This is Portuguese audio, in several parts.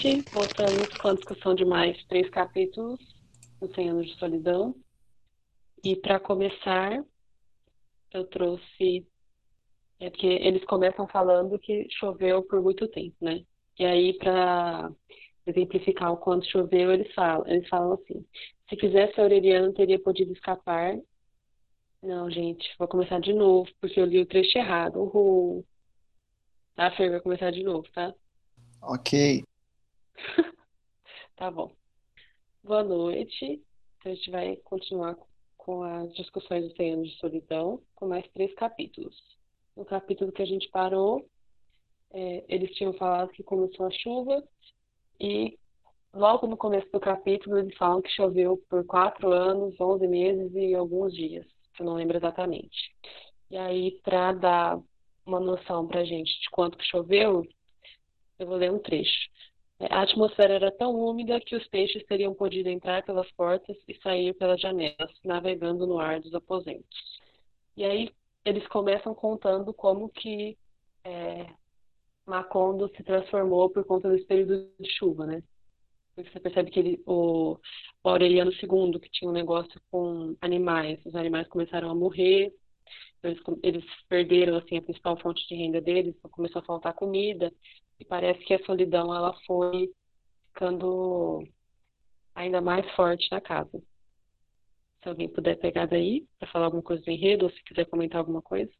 Noite. Voltamos com a discussão de mais três capítulos do 100 anos de solidão. E para começar, eu trouxe. É porque eles começam falando que choveu por muito tempo, né? E aí, para exemplificar o quanto choveu, eles falam, eles falam assim: se quisesse, Aureliano teria podido escapar. Não, gente, vou começar de novo, porque eu li o trecho errado. Uhul. Tá, Fer? Vai começar de novo, tá? Ok. tá bom. Boa noite. Então, a gente vai continuar com as discussões do 100 anos de solidão, com mais três capítulos. No capítulo que a gente parou, é, eles tinham falado que começou a chuva e logo no começo do capítulo eles falam que choveu por quatro anos, onze meses e alguns dias, que eu não lembro exatamente. E aí, para dar uma noção para gente de quanto que choveu, eu vou ler um trecho. É, a atmosfera era tão úmida que os peixes teriam podido entrar pelas portas e sair pelas janelas, navegando no ar dos aposentos. E aí eles começam contando como que é, Macondo se transformou por conta desse período de chuva, né? Você percebe que ele, o, o Aureliano II, que tinha um negócio com animais, os animais começaram a morrer, eles, eles perderam assim a principal fonte de renda deles, então começou a faltar comida, e parece que a solidão ela foi ficando ainda mais forte na casa. Se alguém puder pegar daí para falar alguma coisa do enredo, ou se quiser comentar alguma coisa.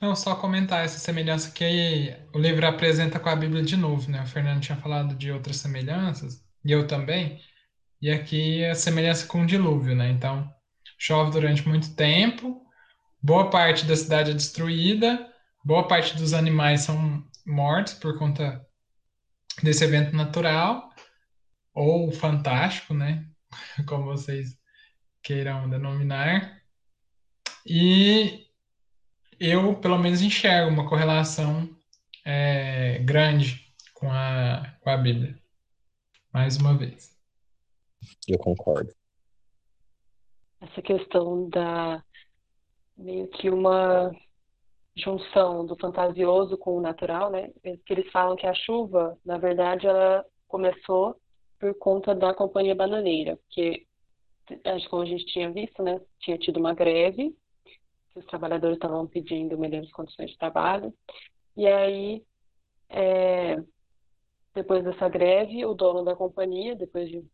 Não, só comentar essa semelhança que o livro apresenta com a Bíblia de novo, né? O Fernando tinha falado de outras semelhanças, e eu também, e aqui a semelhança com o dilúvio, né? Então, chove durante muito tempo, boa parte da cidade é destruída, boa parte dos animais são mortos por conta desse evento natural ou fantástico, né? Como vocês queiram denominar. E eu, pelo menos, enxergo uma correlação é, grande com a, com a Bíblia. Mais uma vez. Eu concordo. Essa questão da meio que uma junção do fantasioso com o natural, né? Que eles falam que a chuva, na verdade, ela começou por conta da companhia bananeira, porque como a gente tinha visto, né? Tinha tido uma greve, os trabalhadores estavam pedindo melhores condições de trabalho, e aí é, depois dessa greve, o dono da companhia, depois de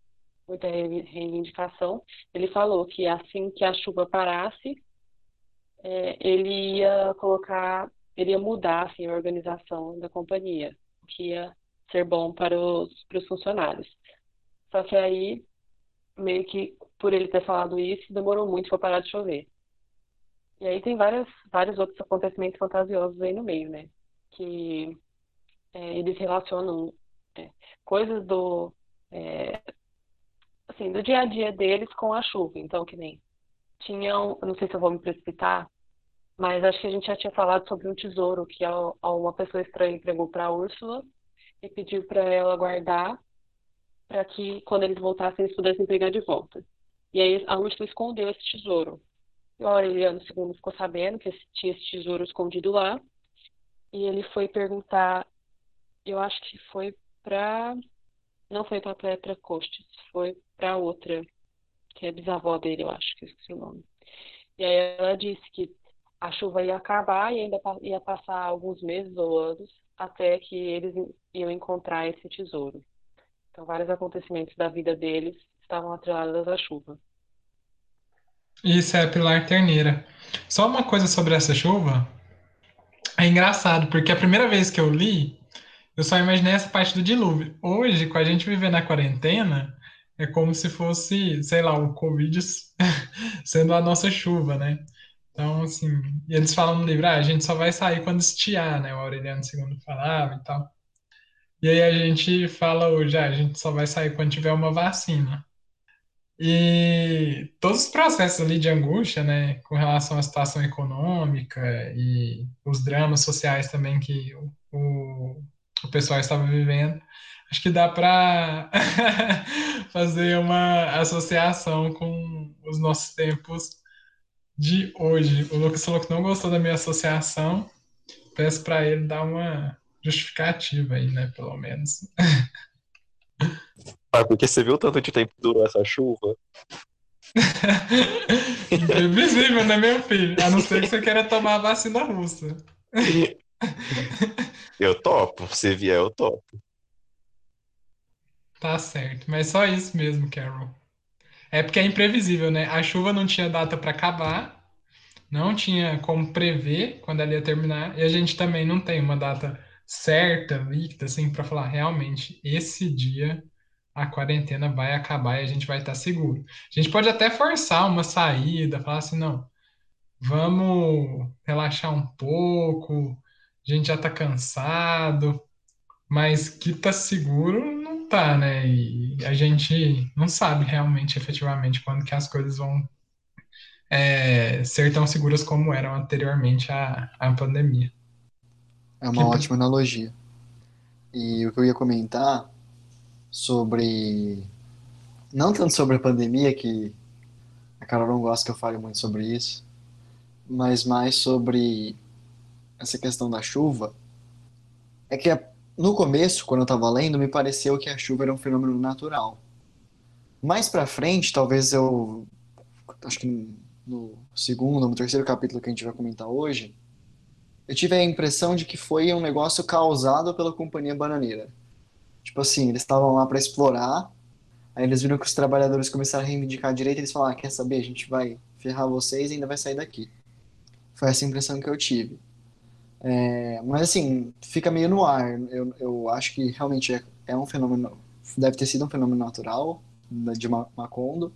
muita reivindicação, ele falou que assim que a chuva parasse, é, ele ia colocar, ele ia mudar assim, a organização da companhia, o que ia ser bom para os, para os funcionários. Só que aí, meio que por ele ter falado isso, demorou muito para parar de chover. E aí tem várias, vários outros acontecimentos fantasiosos aí no meio, né? Que é, eles relacionam é, coisas do, é, assim, do dia a dia deles com a chuva. Então, que nem tinham, não sei se eu vou me precipitar, mas acho que a gente já tinha falado sobre um tesouro que uma pessoa estranha entregou para a Úrsula e pediu para ela guardar para que quando eles voltassem eles pudessem pegar de volta. E aí a Úrsula escondeu esse tesouro. E o Aureliano II ficou sabendo que tinha esse tesouro escondido lá e ele foi perguntar, eu acho que foi para não foi para Petra Costes, foi para outra, que é bisavó dele, eu acho que esqueci o nome. E aí ela disse que a chuva ia acabar e ainda ia passar alguns meses ou anos até que eles iam encontrar esse tesouro. Então, vários acontecimentos da vida deles estavam atrelados à chuva. Isso é Pilar Terneira. Só uma coisa sobre essa chuva. É engraçado, porque a primeira vez que eu li, eu só imaginei essa parte do dilúvio. Hoje, com a gente vivendo na quarentena, é como se fosse, sei lá, o Covid sendo a nossa chuva, né? Então, assim, e eles falam no livro, ah, a gente só vai sair quando estiar, né? O Aureliano II falava e tal. E aí a gente fala hoje, ah, a gente só vai sair quando tiver uma vacina. E todos os processos ali de angústia, né, com relação à situação econômica e os dramas sociais também que o, o, o pessoal estava vivendo, acho que dá para fazer uma associação com os nossos tempos de hoje. O Lucas falou que não gostou da minha associação, peço para ele dar uma justificativa aí, né, pelo menos. Ah, porque você viu tanto de tempo que durou essa chuva? Imprevisível, né, meu filho? A não ser que você queira tomar a vacina russa. Eu topo, se vier, eu topo. Tá certo, mas só isso mesmo, Carol. É porque é imprevisível, né? A chuva não tinha data para acabar, não tinha como prever quando ela ia terminar, e a gente também não tem uma data certa, líquida, assim, para falar realmente esse dia a quarentena vai acabar e a gente vai estar seguro. A gente pode até forçar uma saída, falar assim, não, vamos relaxar um pouco, a gente já está cansado, mas que está seguro tá, né? E a gente não sabe realmente, efetivamente, quando que as coisas vão é, ser tão seguras como eram anteriormente à, à pandemia. É uma que... ótima analogia. E o que eu ia comentar sobre. Não tanto sobre a pandemia, que a Carol não gosta que eu fale muito sobre isso, mas mais sobre essa questão da chuva. É que no começo, quando eu estava lendo, me pareceu que a chuva era um fenômeno natural. Mais para frente, talvez eu. Acho que no segundo, no terceiro capítulo que a gente vai comentar hoje, eu tive a impressão de que foi um negócio causado pela companhia bananeira. Tipo assim, eles estavam lá para explorar, aí eles viram que os trabalhadores começaram a reivindicar a direita, eles falaram, ah, quer saber, a gente vai ferrar vocês e ainda vai sair daqui. Foi essa impressão que eu tive. É, mas assim, fica meio no ar. Eu, eu acho que realmente é, é um fenômeno, deve ter sido um fenômeno natural de Macondo,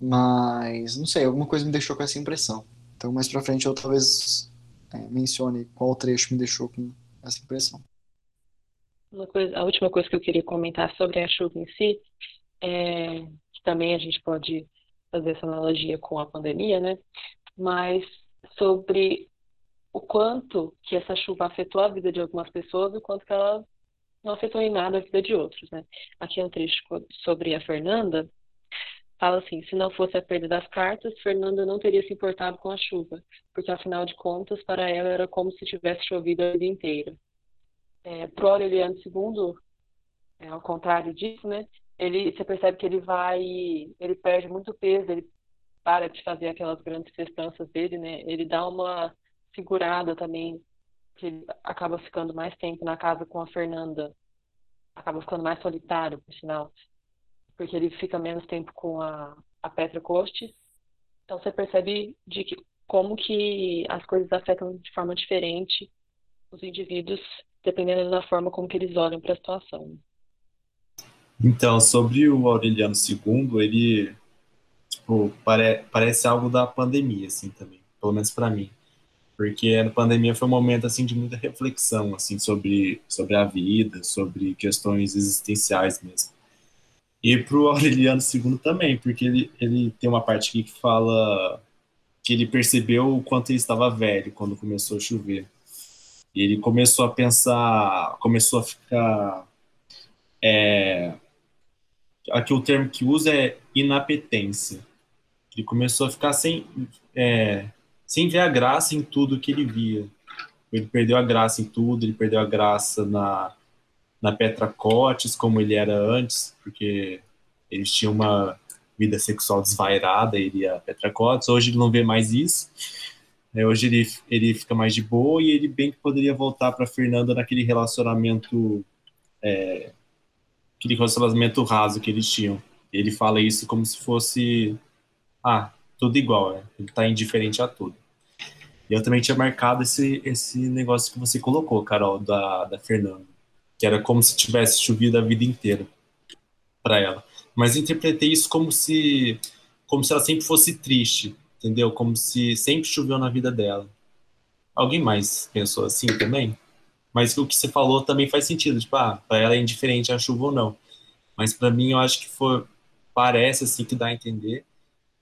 mas não sei, alguma coisa me deixou com essa impressão. Então mais pra frente eu talvez é, mencione qual trecho me deixou com essa impressão. Coisa, a última coisa que eu queria comentar sobre a chuva em si, é, que também a gente pode fazer essa analogia com a pandemia, né? Mas sobre o quanto que essa chuva afetou a vida de algumas pessoas e o quanto que ela não afetou em nada a vida de outros, né? Aqui é um trecho sobre a Fernanda, fala assim: se não fosse a perda das cartas, Fernanda não teria se importado com a chuva, porque afinal de contas, para ela era como se tivesse chovido a vida inteira é, pro Aureliano II, é, ao contrário disso, né? Ele, você percebe que ele vai, ele perde muito peso, ele para de fazer aquelas grandes festanças dele, né? Ele dá uma segurada também, que ele acaba ficando mais tempo na casa com a Fernanda, acaba ficando mais solitário, por sinal, porque ele fica menos tempo com a, a Petra Costes. Então você percebe de que, como que as coisas afetam de forma diferente os indivíduos dependendo da forma como que eles olham para a situação. Então, sobre o Aureliano II, ele tipo, pare, parece algo da pandemia, assim, também, pelo menos para mim. Porque a pandemia foi um momento, assim, de muita reflexão, assim, sobre, sobre a vida, sobre questões existenciais mesmo. E para o Aureliano II também, porque ele, ele tem uma parte aqui que fala que ele percebeu o quanto ele estava velho quando começou a chover. E ele começou a pensar, começou a ficar. É, aqui o termo que usa é inapetência. Ele começou a ficar sem, é, sem ver a graça em tudo que ele via. Ele perdeu a graça em tudo, ele perdeu a graça na, na Petra Cotes, como ele era antes, porque eles tinham uma vida sexual desvairada, ele e a Petra Cotes. Hoje ele não vê mais isso. É, hoje ele, ele fica mais de boa e ele bem que poderia voltar para Fernanda naquele relacionamento é, aquele relacionamento raso que eles tinham. Ele fala isso como se fosse ah, tudo igual, né? ele está indiferente a tudo. Eu também tinha marcado esse, esse negócio que você colocou, Carol, da, da Fernanda, que era como se tivesse chovido a vida inteira para ela. Mas interpretei isso como se como se ela sempre fosse triste, entendeu? Como se sempre choveu na vida dela. Alguém mais pensou assim também? Mas o que você falou também faz sentido, tipo, ah, para ela é indiferente a chuva ou não. Mas para mim eu acho que foi parece assim que dá a entender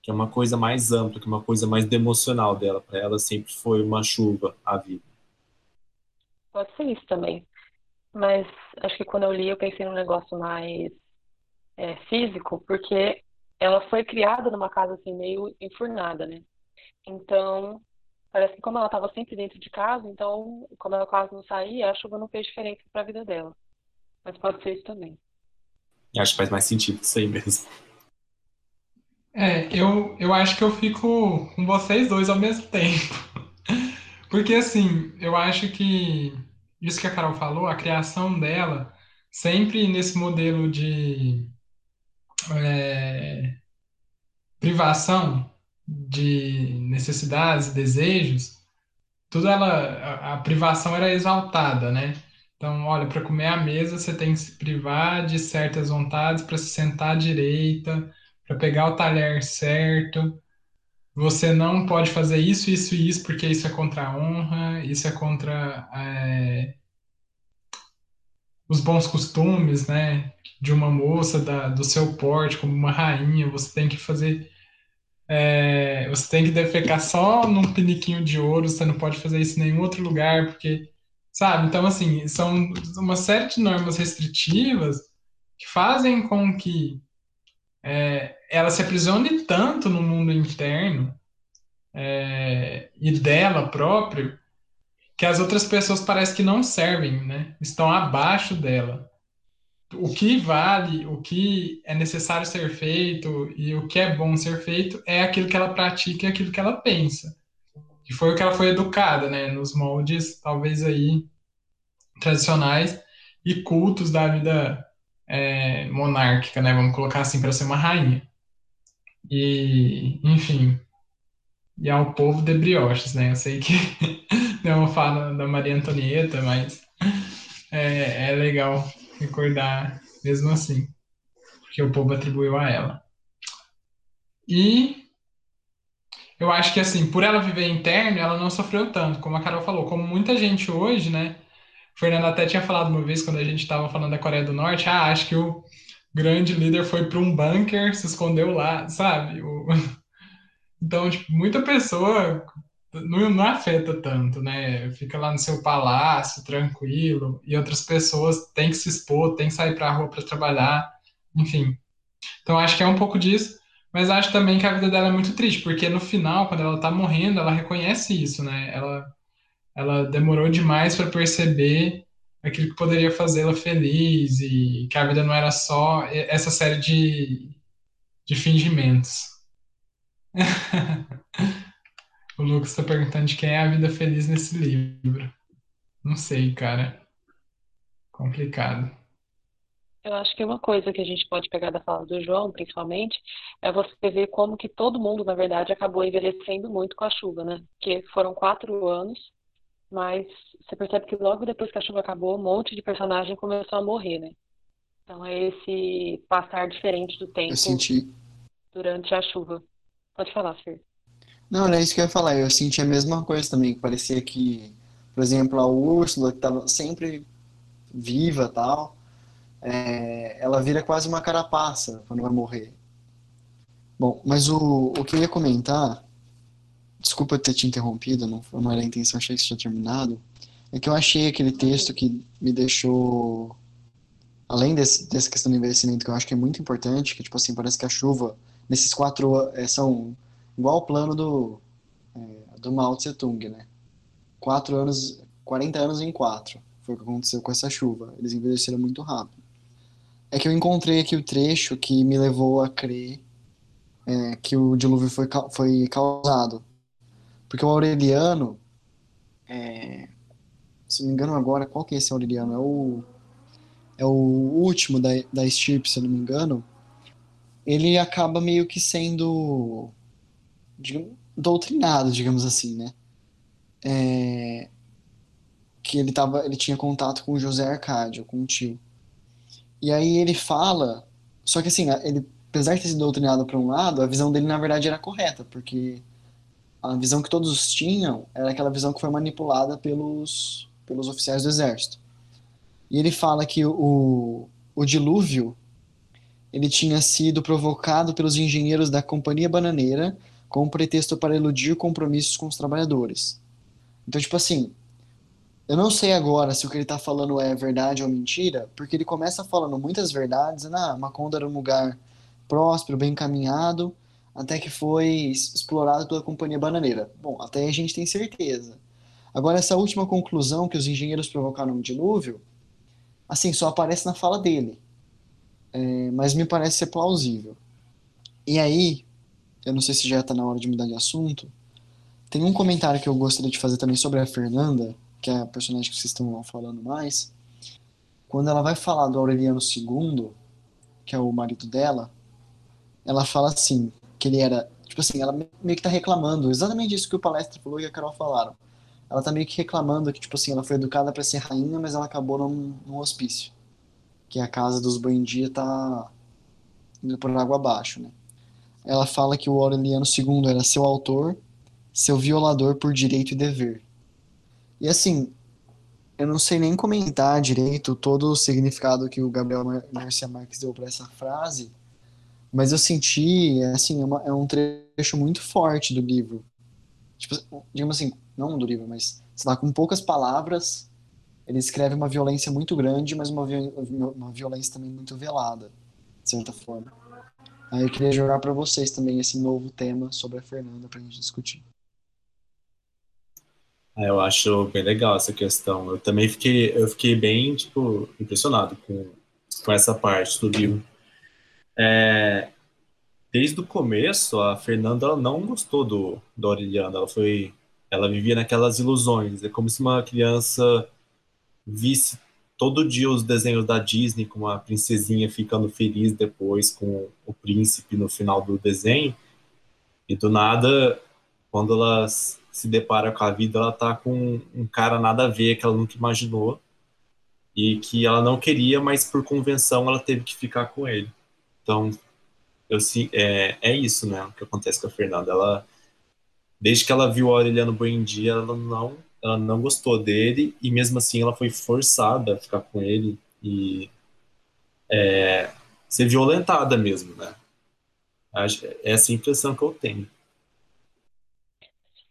que é uma coisa mais ampla, que é uma coisa mais emocional dela. Para ela sempre foi uma chuva a vida. Pode ser isso também. Mas acho que quando eu li eu pensei num negócio mais é, físico, porque ela foi criada numa casa assim meio enfurnada, né? Então Parece que como ela estava sempre dentro de casa, então, como ela quase não saía, a chuva não fez diferença para a vida dela. Mas pode ser isso também. Acho que faz mais sentido isso aí mesmo. É, eu, eu acho que eu fico com vocês dois ao mesmo tempo. Porque, assim, eu acho que isso que a Carol falou, a criação dela, sempre nesse modelo de é, privação, de necessidades desejos, tudo ela a, a, privação era exaltada, né? Então, olha, para comer à mesa você tem que se privar de certas vontades para se sentar à direita, para pegar o talher certo. Você não pode fazer isso, isso e isso, porque isso é contra a honra, isso é contra é, os bons costumes, né? De uma moça da, do seu porte, como uma rainha, você tem que fazer é, você tem que defecar só num piniquinho de ouro, você não pode fazer isso em nenhum outro lugar, porque, sabe? Então, assim, são uma série de normas restritivas que fazem com que é, ela se aprisione tanto no mundo interno é, e dela próprio que as outras pessoas parecem que não servem, né? Estão abaixo dela o que vale, o que é necessário ser feito e o que é bom ser feito é aquilo que ela pratica e aquilo que ela pensa. Que foi o que ela foi educada, né? Nos moldes, talvez aí, tradicionais e cultos da vida é, monárquica, né? Vamos colocar assim, para ser uma rainha. E, enfim, e ao povo de brioches, né? Eu sei que é uma fala da Maria Antonieta, mas é, é legal recordar mesmo assim, porque o povo atribuiu a ela. E eu acho que assim, por ela viver interno, ela não sofreu tanto, como a Carol falou, como muita gente hoje, né? O Fernando até tinha falado uma vez quando a gente estava falando da Coreia do Norte, ah, acho que o grande líder foi para um bunker, se escondeu lá, sabe? O... Então, tipo, muita pessoa não, não afeta tanto, né? Fica lá no seu palácio, tranquilo, e outras pessoas têm que se expor, têm que sair para a rua para trabalhar, enfim. Então acho que é um pouco disso, mas acho também que a vida dela é muito triste, porque no final, quando ela tá morrendo, ela reconhece isso, né? Ela, ela demorou demais para perceber aquilo que poderia fazê-la feliz e que a vida não era só essa série de, de fingimentos. O Lucas está perguntando de quem é a vida feliz nesse livro. Não sei, cara. Complicado. Eu acho que uma coisa que a gente pode pegar da fala do João, principalmente, é você ver como que todo mundo, na verdade, acabou envelhecendo muito com a chuva, né? Porque foram quatro anos, mas você percebe que logo depois que a chuva acabou, um monte de personagem começou a morrer, né? Então é esse passar diferente do tempo durante a chuva. Pode falar, Fer. Não, não é isso que eu ia falar. Eu senti a mesma coisa também, que parecia que, por exemplo, a Úrsula, que estava sempre viva tal, é, ela vira quase uma carapaça quando vai morrer. Bom, mas o, o que eu ia comentar, desculpa ter te interrompido, não, não era a intenção, achei que isso tinha terminado, é que eu achei aquele texto que me deixou, além desse, dessa questão do envelhecimento, que eu acho que é muito importante, que, tipo assim, parece que a chuva, nesses quatro, é, são igual o plano do, é, do Mao Tse Tung, né? Quatro anos, 40 anos em quatro. Foi o que aconteceu com essa chuva. Eles envelheceram muito rápido. É que eu encontrei aqui o trecho que me levou a crer é, que o dilúvio foi, foi causado. Porque o Aureliano, é, se não me engano agora, qual que é esse Aureliano? É o, é o último da, da estirpe, se não me engano. Ele acaba meio que sendo digamos, doutrinado, digamos assim, né? É, que ele tava, ele tinha contato com José Arcádio, com o tio. E aí ele fala, só que assim, ele, apesar de ter sido doutrinado para um lado, a visão dele na verdade era correta, porque a visão que todos tinham era aquela visão que foi manipulada pelos, pelos oficiais do exército. E ele fala que o, o dilúvio ele tinha sido provocado pelos engenheiros da companhia bananeira com um pretexto para eludir compromissos com os trabalhadores. Então, tipo assim, eu não sei agora se o que ele está falando é verdade ou mentira, porque ele começa falando muitas verdades, ah, Macondo era um lugar próspero, bem encaminhado, até que foi explorado pela companhia bananeira. Bom, até aí a gente tem certeza. Agora, essa última conclusão que os engenheiros provocaram um dilúvio, assim, só aparece na fala dele. É, mas me parece ser plausível. E aí, eu não sei se já está na hora de mudar de assunto, tem um comentário que eu gostaria de fazer também sobre a Fernanda, que é a personagem que vocês estão falando mais. Quando ela vai falar do Aureliano II, que é o marido dela, ela fala assim, que ele era, tipo assim, ela meio que tá reclamando, exatamente isso que o Palestra falou e a Carol falaram. Ela tá meio que reclamando que, tipo assim, ela foi educada para ser rainha, mas ela acabou num, num hospício. Que a casa dos Buendia tá indo por água abaixo, né? Ela fala que o Aureliano II era seu autor, seu violador por direito e dever. E assim, eu não sei nem comentar direito todo o significado que o Gabriel Garcia Marques deu para essa frase, mas eu senti, assim, é, uma, é, um trecho muito forte do livro. Tipo, digamos assim, não do livro, mas, sei lá, com poucas palavras, ele escreve uma violência muito grande, mas uma, uma violência também muito velada, de certa forma. Aí eu queria jogar para vocês também esse novo tema sobre a Fernanda pra gente discutir. Ah, eu acho bem legal essa questão. Eu também fiquei, eu fiquei bem, tipo, impressionado com, com essa parte do livro. É, desde o começo, a Fernanda não gostou do, do Aureliano. Ela foi, ela vivia naquelas ilusões. É como se uma criança visse todo dia os desenhos da Disney com a princesinha ficando feliz depois com o príncipe no final do desenho. E do nada, quando ela se depara com a vida, ela tá com um cara nada a ver que ela nunca imaginou e que ela não queria, mas por convenção ela teve que ficar com ele. Então, eu é, é isso, né, o que acontece com a Fernanda. Ela, desde que ela viu o Aureliano Buendia, ela não, ela não gostou dele e mesmo assim ela foi forçada a ficar com ele e é, ser violentada mesmo, né. É essa a impressão que eu tenho.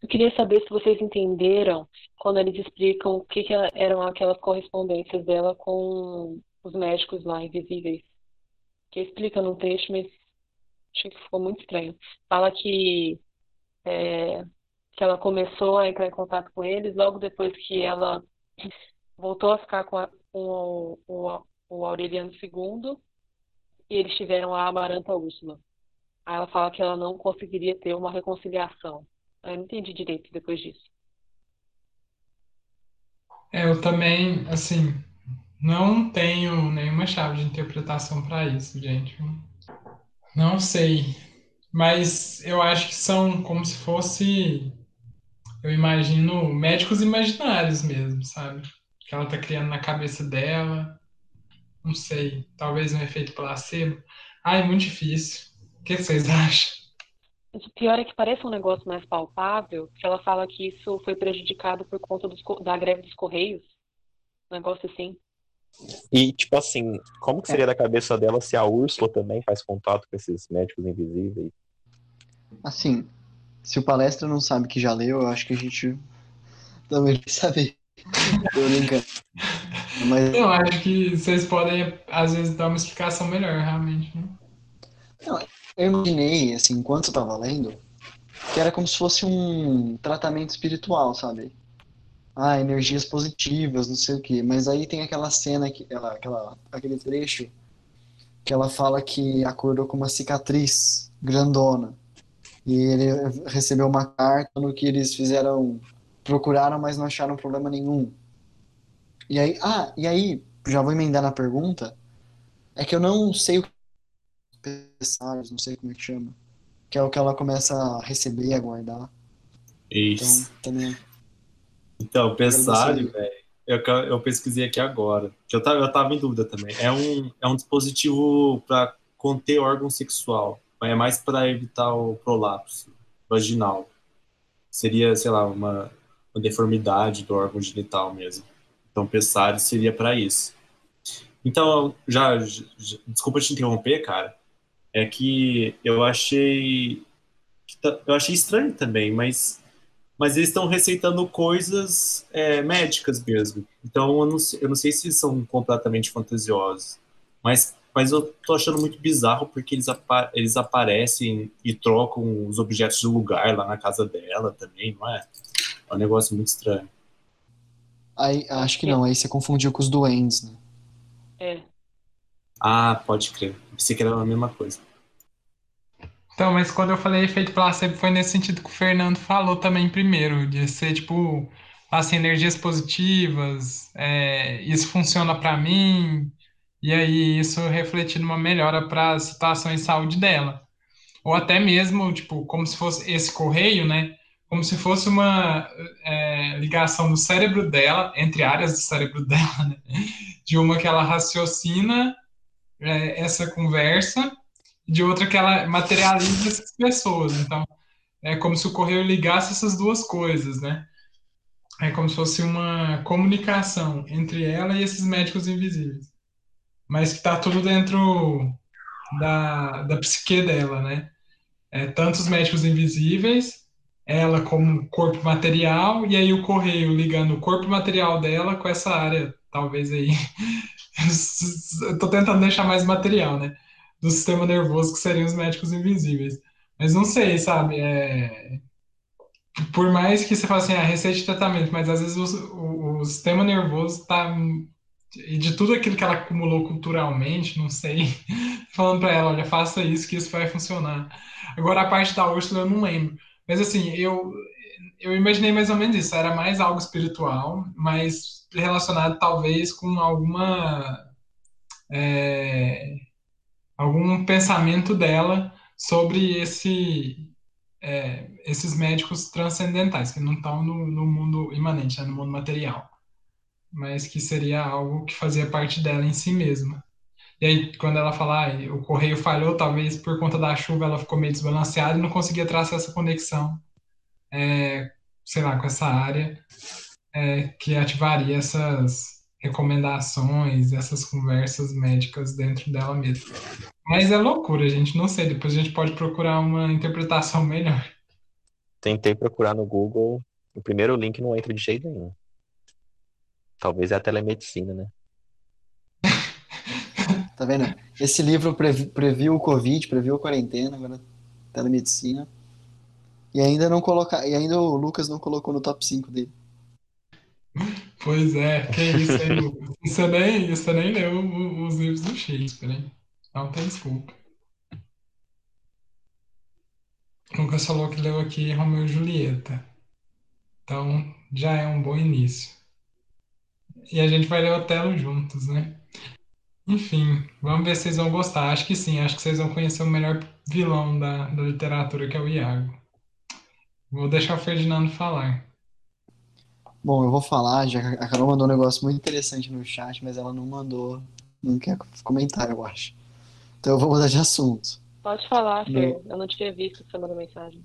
Eu queria saber se vocês entenderam quando eles explicam o que, que eram aquelas correspondências dela com os médicos lá invisíveis que explica no texto, mas achei que ficou muito estranho. Fala que, é, que ela começou a entrar em contato com eles logo depois que ela voltou a ficar com, a, com o, o, o, Aureliano II e eles tiveram a Amaranta Úrsula. Aí ela fala que ela não conseguiria ter uma reconciliação. Eu não entendi direito depois disso. É, eu também, assim, não tenho nenhuma chave de interpretação para isso, gente. Não sei. Mas eu acho que são como se fosse. Eu imagino médicos imaginários mesmo, sabe? Que ela tá criando na cabeça dela. Não sei. Talvez um efeito placebo. Ai, muito difícil. O que vocês acham? O pior é que parece um negócio mais palpável, que ela fala que isso foi prejudicado por conta dos, da greve dos Correios. Um negócio assim. E, tipo assim, como que seria da cabeça dela se a Úrsula também faz contato com esses médicos invisíveis? Assim, se o palestra não sabe que já leu, eu acho que a gente também vai saber. Tô brincando. Mas... Eu acho que vocês podem, às vezes, dar uma explicação melhor, realmente. Né? Não, eu imaginei, assim, enquanto eu tava lendo, que era como se fosse um tratamento espiritual, sabe? Ah, energias positivas, não sei o quê. Mas aí tem aquela cena, que ela, aquela, aquele trecho que ela fala que acordou com uma cicatriz grandona. E ele recebeu uma carta no que eles fizeram, procuraram, mas não acharam problema nenhum. E aí, ah, e aí, já vou emendar na pergunta, é que eu não sei o que não sei como é que chama, que é o que ela começa a receber, a guardar. Isso. Então, também então, Pessário, velho, eu, eu pesquisei aqui agora, que eu tava, eu tava em dúvida também. É um, é um dispositivo para conter órgão sexual, é mais para evitar o prolapso vaginal. seria, sei lá, uma, uma deformidade do órgão genital mesmo. Então, pessare seria para isso. Então, já, já, desculpa te interromper, cara, é que eu achei tá, eu achei estranho também, mas mas eles estão receitando coisas é, médicas mesmo. Então eu não, eu não sei se são completamente fantasiosos, mas mas eu tô achando muito bizarro porque eles, apa eles aparecem e trocam os objetos de lugar lá na casa dela também, não é? É um negócio muito estranho. Aí, acho que não, aí você confundiu com os duendes, né? É. Ah, pode crer. Pensei que era a mesma coisa. Então, mas quando eu falei efeito placebo foi nesse sentido que o Fernando falou também primeiro, de ser tipo, assim, energias positivas, é, isso funciona para mim, e aí isso refletir numa melhora para a situação de saúde dela. Ou até mesmo, tipo, como se fosse esse correio, né? Como se fosse uma é, ligação do cérebro dela, entre áreas do cérebro dela, né? De uma que ela raciocina é, essa conversa, de outra que ela materializa essas pessoas. Então, é como se o correio ligasse essas duas coisas, né? É como se fosse uma comunicação entre ela e esses médicos invisíveis mas que está tudo dentro da, da psique dela, né? É, tanto os médicos invisíveis, ela como corpo material, e aí o correio ligando o corpo material dela com essa área, talvez aí. Estou tentando deixar mais material, né? Do sistema nervoso, que seriam os médicos invisíveis. Mas não sei, sabe? É... Por mais que você fale assim, a ah, receita de tratamento, mas às vezes o, o, o sistema nervoso está e de tudo aquilo que ela acumulou culturalmente, não sei, falando para ela, olha, faça isso que isso vai funcionar. Agora a parte da Úrsula eu não lembro, mas assim, eu eu imaginei mais ou menos isso, era mais algo espiritual, mas relacionado talvez com alguma é, algum pensamento dela sobre esse é, esses médicos transcendentais que não estão no, no mundo imanente, né, no mundo material mas que seria algo que fazia parte dela em si mesma. E aí, quando ela fala, ah, o correio falhou, talvez por conta da chuva ela ficou meio desbalanceada e não conseguia traçar essa conexão, é, sei lá, com essa área é, que ativaria essas recomendações, essas conversas médicas dentro dela mesma. Mas é loucura, gente, não sei, depois a gente pode procurar uma interpretação melhor. Tentei procurar no Google, o primeiro link não entra de jeito nenhum. Talvez é a telemedicina, né? tá vendo? Esse livro previ, previu o Covid, previu a quarentena, agora telemedicina. E ainda não coloca, e ainda o Lucas não colocou no top 5 dele. Pois é, que isso aí, Lucas. Você nem, você nem leu os livros do Shakespeare, hein? Não tem desculpa. Lucas falou que leu aqui Romeu e Julieta. Então, já é um bom início. E a gente vai ler o Otelo juntos, né? Enfim, vamos ver se vocês vão gostar. Acho que sim, acho que vocês vão conhecer o melhor vilão da, da literatura, que é o Iago. Vou deixar o Ferdinando falar. Bom, eu vou falar, já a Carol mandou um negócio muito interessante no chat, mas ela não mandou, não quer comentar, eu acho. Então eu vou mudar de assunto. Pode falar, Fer. Eu não tinha visto você mandou mensagem.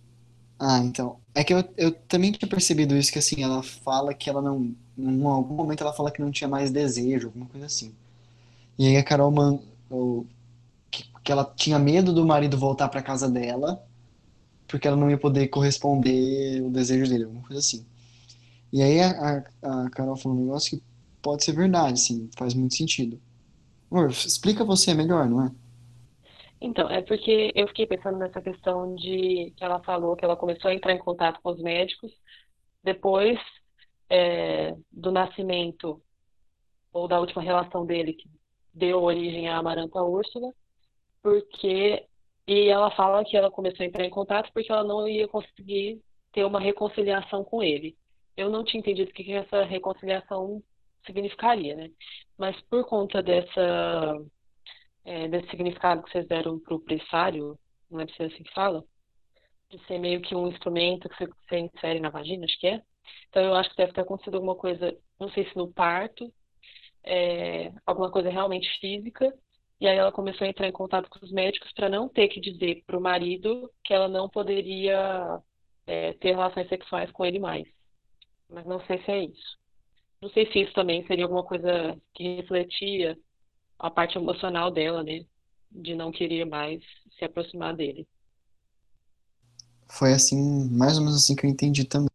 Ah, então. É que eu, eu também tinha percebido isso, que assim, ela fala que ela não. Em algum momento ela fala que não tinha mais desejo, alguma coisa assim. E aí a Carol man, o, que, que ela tinha medo do marido voltar pra casa dela, porque ela não ia poder corresponder o desejo dele, alguma coisa assim. E aí a, a, Carol falou um negócio que pode ser verdade, assim, faz muito sentido. Amor, explica você melhor, não é? Então, é porque eu fiquei pensando nessa questão de que ela falou que ela começou a entrar em contato com os médicos depois é, do nascimento ou da última relação dele que deu origem à Amaranta Úrsula, porque e ela fala que ela começou a entrar em contato porque ela não ia conseguir ter uma reconciliação com ele. Eu não tinha entendido o que essa reconciliação significaria, né? Mas por conta dessa é, desse significado que vocês deram para o pressário, não é assim que fala? De ser meio que um instrumento que você insere na vagina, acho que é. Então eu acho que deve ter acontecido alguma coisa, não sei se no parto, é, alguma coisa realmente física, e aí ela começou a entrar em contato com os médicos para não ter que dizer para o marido que ela não poderia é, ter relações sexuais com ele mais. Mas não sei se é isso. Não sei se isso também seria alguma coisa que refletia a parte emocional dela, né? De não querer mais se aproximar dele. Foi assim, mais ou menos assim que eu entendi também.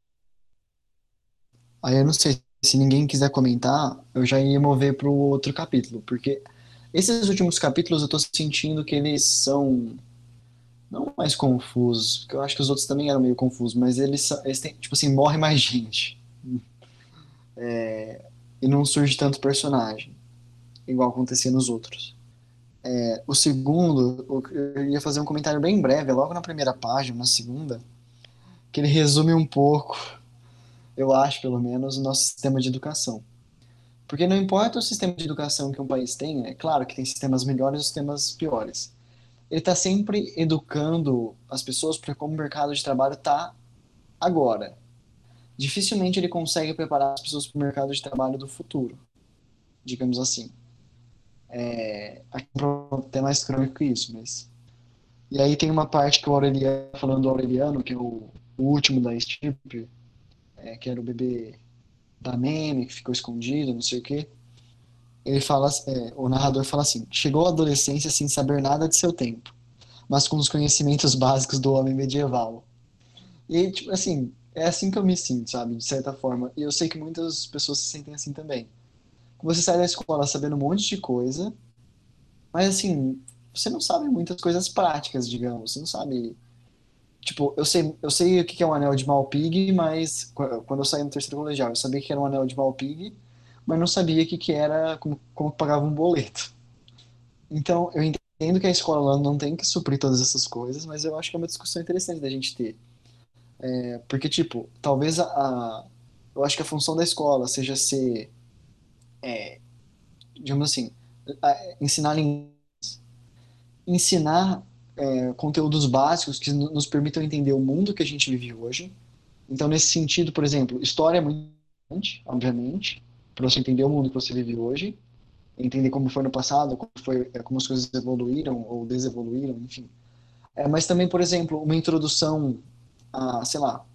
Aí eu não sei, se ninguém quiser comentar, eu já ia mover para o outro capítulo, porque esses últimos capítulos eu tô sentindo que eles são não mais confusos, porque eu acho que os outros também eram meio confusos, mas eles, eles têm, tipo assim, morre mais gente. É, e não surge tanto personagem, igual acontecia nos outros. É, o segundo, eu ia fazer um comentário bem breve, logo na primeira página, na segunda, que ele resume um pouco, eu acho pelo menos, o nosso sistema de educação. Porque não importa o sistema de educação que um país tenha, é claro que tem sistemas melhores e sistemas piores. Ele está sempre educando as pessoas para como o mercado de trabalho está agora. Dificilmente ele consegue preparar as pessoas para o mercado de trabalho do futuro, digamos assim. É, aqui é até mais crônico que isso, mas. E aí tem uma parte que o Aureliano, falando do Aureliano, que é o, o último da estirpe, é, que era o bebê da meme, que ficou escondido, não sei o quê. Ele fala, é, o narrador fala assim: chegou à adolescência sem saber nada de seu tempo, mas com os conhecimentos básicos do homem medieval. E, tipo, assim, é assim que eu me sinto, sabe, de certa forma. E eu sei que muitas pessoas se sentem assim também você sai da escola sabendo um monte de coisa, mas assim, você não sabe muitas coisas práticas, digamos. Você não sabe. Tipo, eu sei, eu sei o que é um anel de Malpig, mas quando eu saí no terceiro colegial, eu sabia que era um anel de Malpig, mas não sabia o que, que era, como, como pagava um boleto. Então, eu entendo que a escola não tem que suprir todas essas coisas, mas eu acho que é uma discussão interessante da gente ter. É, porque, tipo, talvez a, a, Eu acho que a função da escola seja ser é, digamos assim, ensinar ensinar é, conteúdos básicos que nos permitam entender o mundo que a gente vive hoje. Então, nesse sentido, por exemplo, história é muito importante, obviamente, para você entender o mundo que você vive hoje, entender como foi no passado, como, foi, é, como as coisas evoluíram ou desevoluíram, enfim. É, mas também, por exemplo, uma introdução a, sei lá,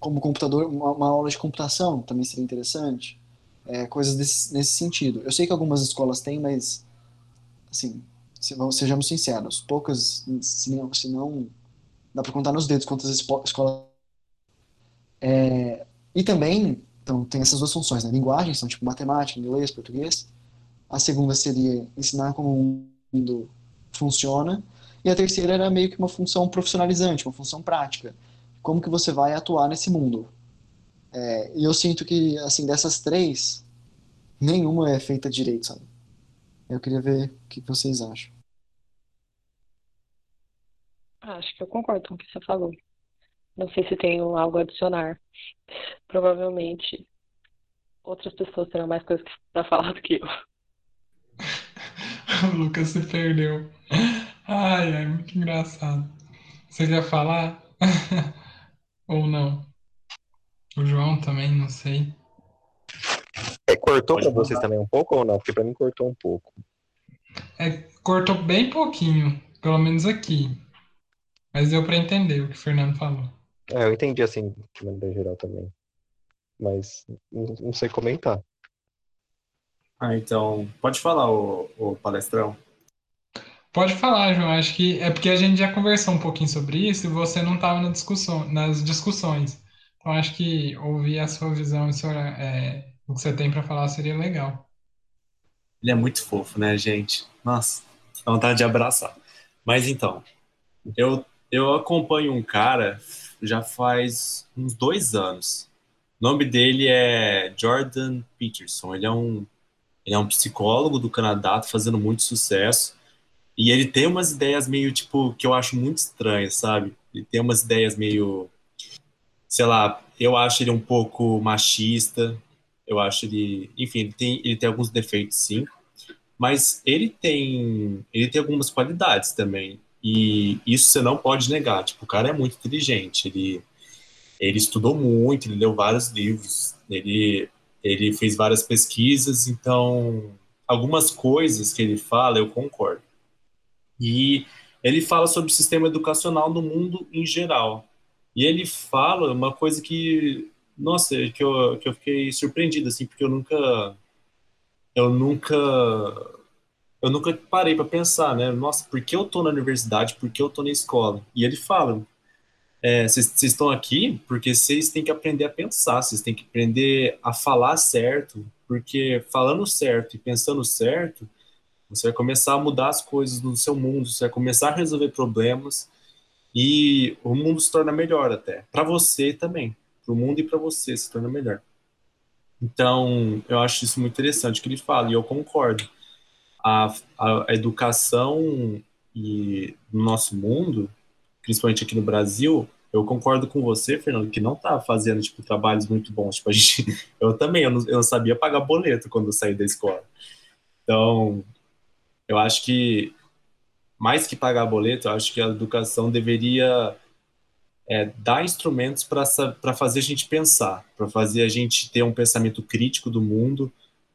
como computador, uma, uma aula de computação também seria interessante é, coisas desse, nesse sentido. Eu sei que algumas escolas têm, mas, assim, sejamos sinceros, poucas, se não, se não dá para contar nos dedos quantas escolas. É, e também, então, tem essas duas funções, né? Linguagens, são tipo matemática, inglês, português. A segunda seria ensinar como o mundo funciona. E a terceira era meio que uma função profissionalizante, uma função prática. Como que você vai atuar nesse mundo? É, e eu sinto que, assim, dessas três, nenhuma é feita direito, sabe? Eu queria ver o que vocês acham. Acho que eu concordo com o que você falou. Não sei se tenho algo a adicionar. Provavelmente outras pessoas terão mais coisas para falar do que eu. o Lucas se perdeu. Ai, ai, muito engraçado. Você quer falar? Ou não? O João também, não sei. É, cortou para vocês também um pouco ou não? Porque para mim cortou um pouco. É, cortou bem pouquinho, pelo menos aqui. Mas deu para entender o que o Fernando falou. É, eu entendi assim, de maneira geral também. Mas não, não sei comentar. Ah, então, pode falar, o, o palestrão. Pode falar, João. Acho que é porque a gente já conversou um pouquinho sobre isso e você não estava na discussão, nas discussões. Eu acho que ouvir a sua visão, é, o que você tem para falar seria legal. Ele é muito fofo, né, gente? Nossa, dá vontade de abraçar. Mas então, eu, eu acompanho um cara já faz uns dois anos. O nome dele é Jordan Peterson. Ele é um, ele é um psicólogo do Canadá, tá fazendo muito sucesso. E ele tem umas ideias meio, tipo, que eu acho muito estranhas, sabe? Ele tem umas ideias meio sei lá, eu acho ele um pouco machista, eu acho ele, enfim, ele tem, ele tem alguns defeitos sim, mas ele tem, ele tem algumas qualidades também, e isso você não pode negar, tipo, o cara é muito inteligente, ele, ele estudou muito, ele leu vários livros, ele, ele fez várias pesquisas, então, algumas coisas que ele fala eu concordo. E ele fala sobre o sistema educacional no mundo em geral, E ele fala uma coisa que, nossa, que eu, que eu fiquei surpreendido, assim, porque eu nunca, eu nunca, eu nunca parei para pensar, né? Nossa, por que eu tô na universidade? Por que eu tô na escola? E ele fala, vocês é, estão aqui porque vocês têm que aprender a pensar, vocês têm que aprender a falar certo, porque falando certo e pensando certo, você vai começar a mudar as coisas no seu mundo, você vai começar a resolver problemas e o mundo se torna melhor até. Para você também. Para o mundo e para você se torna melhor. Então, eu acho isso muito interessante que ele fala, e eu concordo. A, a, a educação e no nosso mundo, principalmente aqui no Brasil, eu concordo com você, Fernando, que não está fazendo tipo trabalhos muito bons. Tipo, a gente, eu também, eu não, eu não sabia pagar boleto quando eu saí da escola. Então, eu acho que mais que pagar boleto, eu acho que a educação deveria é, dar instrumentos para fazer a gente pensar, para fazer a gente ter um pensamento crítico do mundo,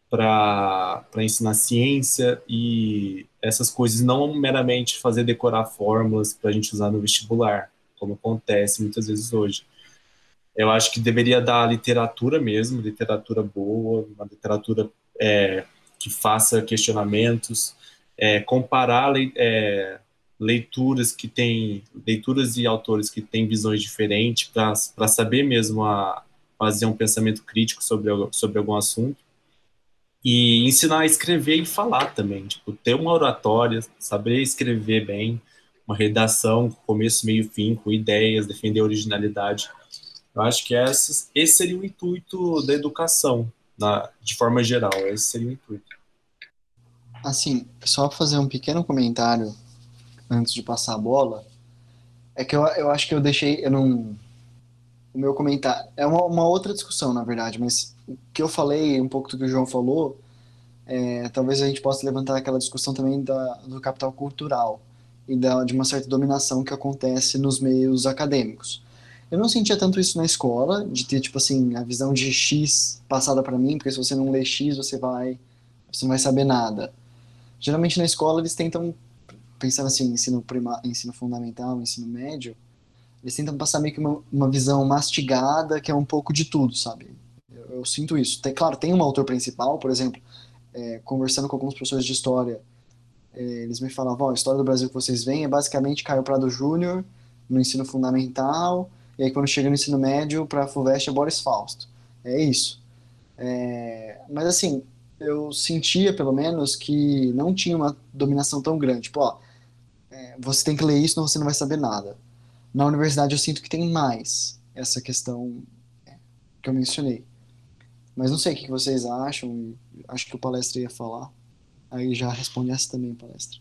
para ensinar ciência e essas coisas, não meramente fazer decorar fórmulas para a gente usar no vestibular, como acontece muitas vezes hoje. Eu acho que deveria dar literatura mesmo, literatura boa, uma literatura é, que faça questionamentos, é, comparar é, leituras que têm leituras e autores que têm visões diferentes para saber mesmo a, fazer um pensamento crítico sobre, sobre algum assunto e ensinar a escrever e falar também, tipo, ter uma oratória, saber escrever bem, uma redação com começo, meio fim, com ideias, defender originalidade. Eu acho que esse, esse seria o intuito da educação, na, de forma geral, esse seria o intuito. Assim, só fazer um pequeno comentário antes de passar a bola, é que eu, eu acho que eu deixei, eu não, o meu comentário, é uma, uma outra discussão, na verdade, mas o que eu falei, um pouco do que o João falou, é, talvez a gente possa levantar aquela discussão também da, do capital cultural e da, de uma certa dominação que acontece nos meios acadêmicos. Eu não sentia tanto isso na escola, de ter, tipo assim, a visão de X passada para mim, porque se você não lê X, você vai, você não vai saber nada geralmente na escola eles tentam, pensando assim, ensino, prima, ensino fundamental, ensino médio, eles tentam passar meio que uma, uma visão mastigada, que é um pouco de tudo, sabe? Eu, eu sinto isso. Tem, claro, tem um autor principal, por exemplo, é, conversando com alguns professores de história, é, eles me falavam, oh, a história do Brasil que vocês veem é basicamente Caio Prado Júnior no ensino fundamental, e aí quando chega no ensino médio, para a FUVEST é Boris Fausto. É isso. É, mas assim, eu sentia, pelo menos, que não tinha uma dominação tão grande. Tipo, ó, é, você tem que ler isso, senão você não vai saber nada. Na universidade eu sinto que tem mais essa questão é, que eu mencionei. Mas não sei o que vocês acham, acho que o palestra ia falar. Aí já responde essa também, palestra.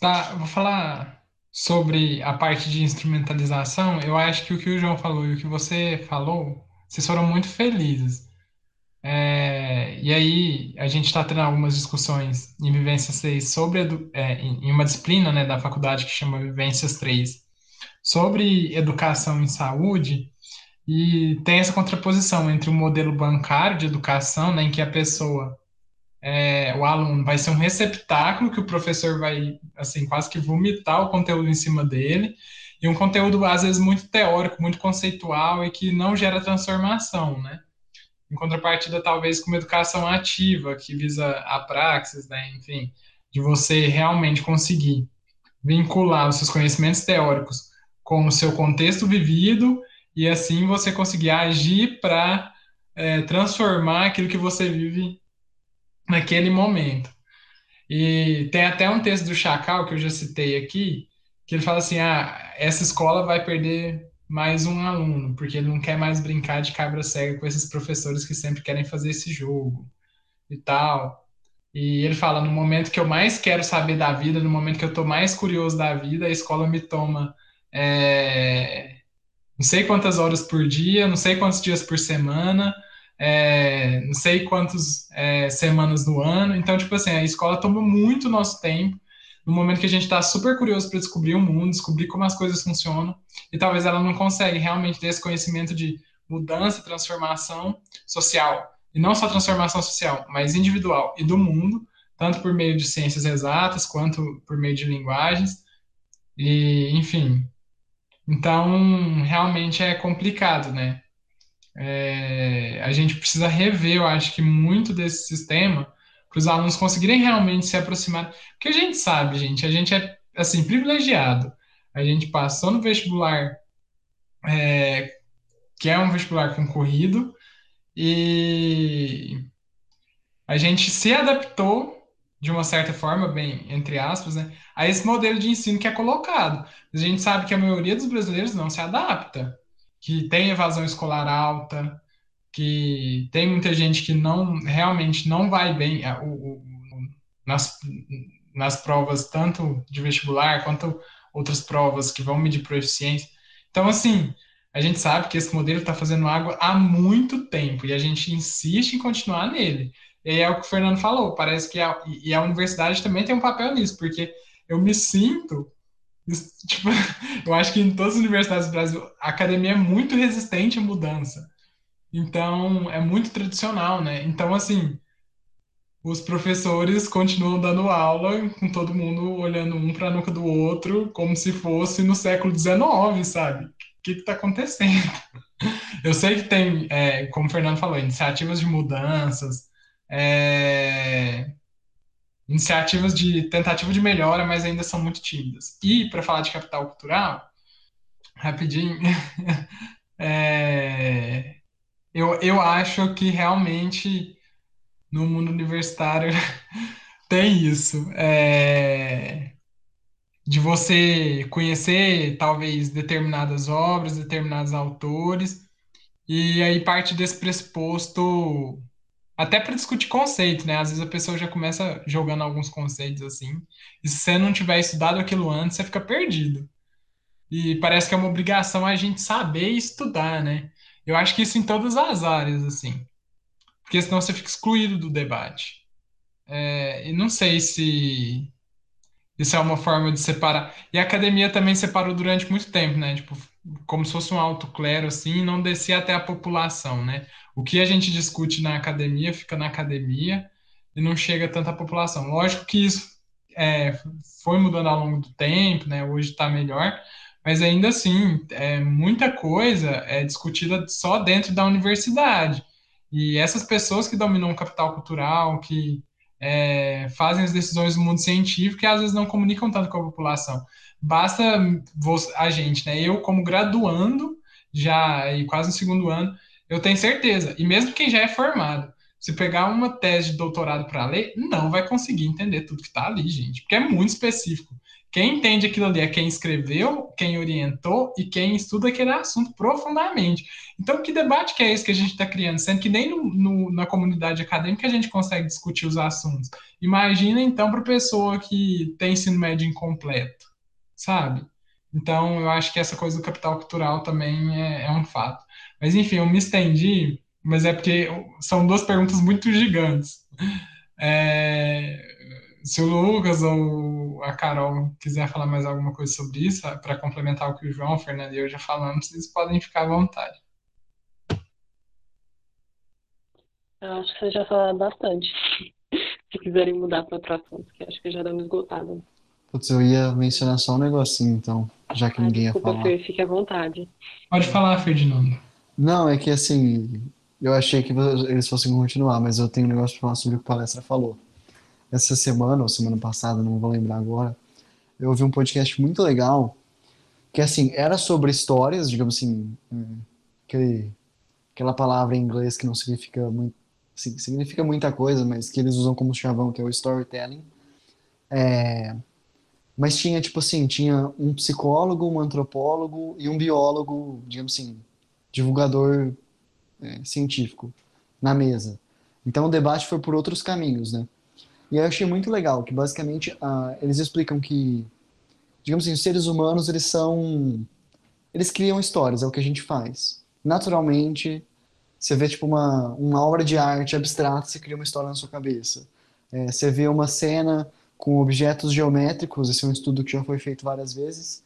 Tá, vou falar sobre a parte de instrumentalização. Eu acho que o que o João falou e o que você falou, vocês foram muito felizes. É, e aí, a gente está tendo algumas discussões em Vivências 3 sobre, é, em uma disciplina né, da faculdade que chama Vivências 3, sobre educação em saúde, e tem essa contraposição entre o modelo bancário de educação, né, em que a pessoa, é, o aluno, vai ser um receptáculo que o professor vai, assim, quase que vomitar o conteúdo em cima dele, e um conteúdo, às vezes, muito teórico, muito conceitual e que não gera transformação, né? Em contrapartida, talvez, com uma educação ativa, que visa a praxis, né? enfim, de você realmente conseguir vincular os seus conhecimentos teóricos com o seu contexto vivido e assim você conseguir agir para é, transformar aquilo que você vive naquele momento. E tem até um texto do Chacal que eu já citei aqui, que ele fala assim: ah, essa escola vai perder mais um aluno, porque ele não quer mais brincar de cabra cega com esses professores que sempre querem fazer esse jogo e tal. E ele fala: no momento que eu mais quero saber da vida, no momento que eu estou mais curioso da vida, a escola me toma é, não sei quantas horas por dia, não sei quantos dias por semana, é, não sei quantas é, semanas no ano. Então, tipo assim, a escola toma muito nosso tempo no momento que a gente está super curioso para descobrir o mundo, descobrir como as coisas funcionam, e talvez ela não consegue realmente ter esse conhecimento de mudança, transformação social, e não só transformação social, mas individual e do mundo, tanto por meio de ciências exatas quanto por meio de linguagens, e enfim. Então, realmente é complicado, né? É, a gente precisa rever, eu acho que muito desse sistema para os alunos conseguirem realmente se aproximar. Porque a gente sabe, gente, a gente é assim privilegiado. A gente passou no vestibular, é, que é um vestibular concorrido, e a gente se adaptou de uma certa forma, bem, entre aspas, né, a esse modelo de ensino que é colocado. A gente sabe que a maioria dos brasileiros não se adapta, que tem evasão escolar alta, que tem muita gente que não realmente não vai bem é, o, o, nas, nas provas tanto de vestibular quanto outras provas que vão medir proficiência. Então, assim, a gente sabe que esse modelo está fazendo água há muito tempo e a gente insiste em continuar nele. E é o que o Fernando falou, parece que a, e a universidade também tem um papel nisso, porque eu me sinto, tipo, eu acho que em todas as universidades do Brasil, a academia é muito resistente à mudança. Então, é muito tradicional, né? Então, assim, os professores continuam dando aula com todo mundo olhando um para a nuca do outro, como se fosse no século XIX, sabe? O que está acontecendo? Eu sei que tem, é, como o Fernando falou, iniciativas de mudanças, é, iniciativas de tentativa de melhora, mas ainda são muito tímidas. E, para falar de capital cultural, rapidinho, é, eu, eu acho que realmente no mundo universitário tem isso. É, de você conhecer talvez determinadas obras, determinados autores, e aí parte desse pressuposto até para discutir conceito, né? Às vezes a pessoa já começa jogando alguns conceitos assim, e se você não tiver estudado aquilo antes, você fica perdido. E parece que é uma obrigação a gente saber estudar, né? Eu acho que isso em todas as áreas, assim. Porque senão você fica excluído do debate. É, e não sei se isso é uma forma de separar. E a academia também separou durante muito tempo, né? Tipo, como se fosse um alto clero, assim, e não descia até a população, né? O que a gente discute na academia fica na academia e não chega tanto à população. Lógico que isso é, foi mudando ao longo do tempo, né? Hoje está melhor, mas ainda assim, é, muita coisa é discutida só dentro da universidade. E essas pessoas que dominam o capital cultural, que é, fazem as decisões do mundo científico e às vezes não comunicam tanto com a população. Basta a gente, né? Eu, como graduando, já e quase no segundo ano, eu tenho certeza. E mesmo quem já é formado, se pegar uma tese de doutorado para ler, não vai conseguir entender tudo que está ali, gente, porque é muito específico. Quem entende aquilo ali é quem escreveu, quem orientou e quem estuda aquele assunto profundamente. Então, que debate que é esse que a gente está criando? Sendo que nem no, no, na comunidade acadêmica a gente consegue discutir os assuntos. Imagina, então, para pessoa que tem ensino médio incompleto, sabe? Então, eu acho que essa coisa do capital cultural também é, é um fato. Mas, enfim, eu me estendi, mas é porque são duas perguntas muito gigantes. É, se o Lucas ou a Carol quiser falar mais alguma coisa sobre isso, para complementar o que o João, o Fernando e eu já falamos, vocês podem ficar à vontade. Eu acho que vocês já falaram bastante. Se quiserem mudar para outro assunto, que acho que já deu uma esgotada. Putz, eu ia mencionar só um negocinho, então, já que ah, ninguém desculpa, ia falar. Fer, fique à vontade. Pode falar, Ferdinando. Não, é que assim, eu achei que eles fossem continuar, mas eu tenho um negócio para falar sobre o que a palestra falou essa semana ou semana passada, não vou lembrar agora, eu ouvi um podcast muito legal que assim era sobre histórias, digamos assim, hum, aquele, aquela palavra em inglês que não significa muito, assim, significa muita coisa, mas que eles usam como chavão, que é o storytelling. É, mas tinha tipo assim, tinha um psicólogo, um antropólogo e um biólogo, digamos assim, divulgador é, científico na mesa. Então o debate foi por outros caminhos, né? E eu achei muito legal, que basicamente uh, eles explicam que, digamos assim, os seres humanos, eles são... Eles criam histórias, é o que a gente faz. Naturalmente, você vê tipo uma, uma obra de arte abstrata, você cria uma história na sua cabeça. É, você vê uma cena com objetos geométricos, esse é um estudo que já foi feito várias vezes,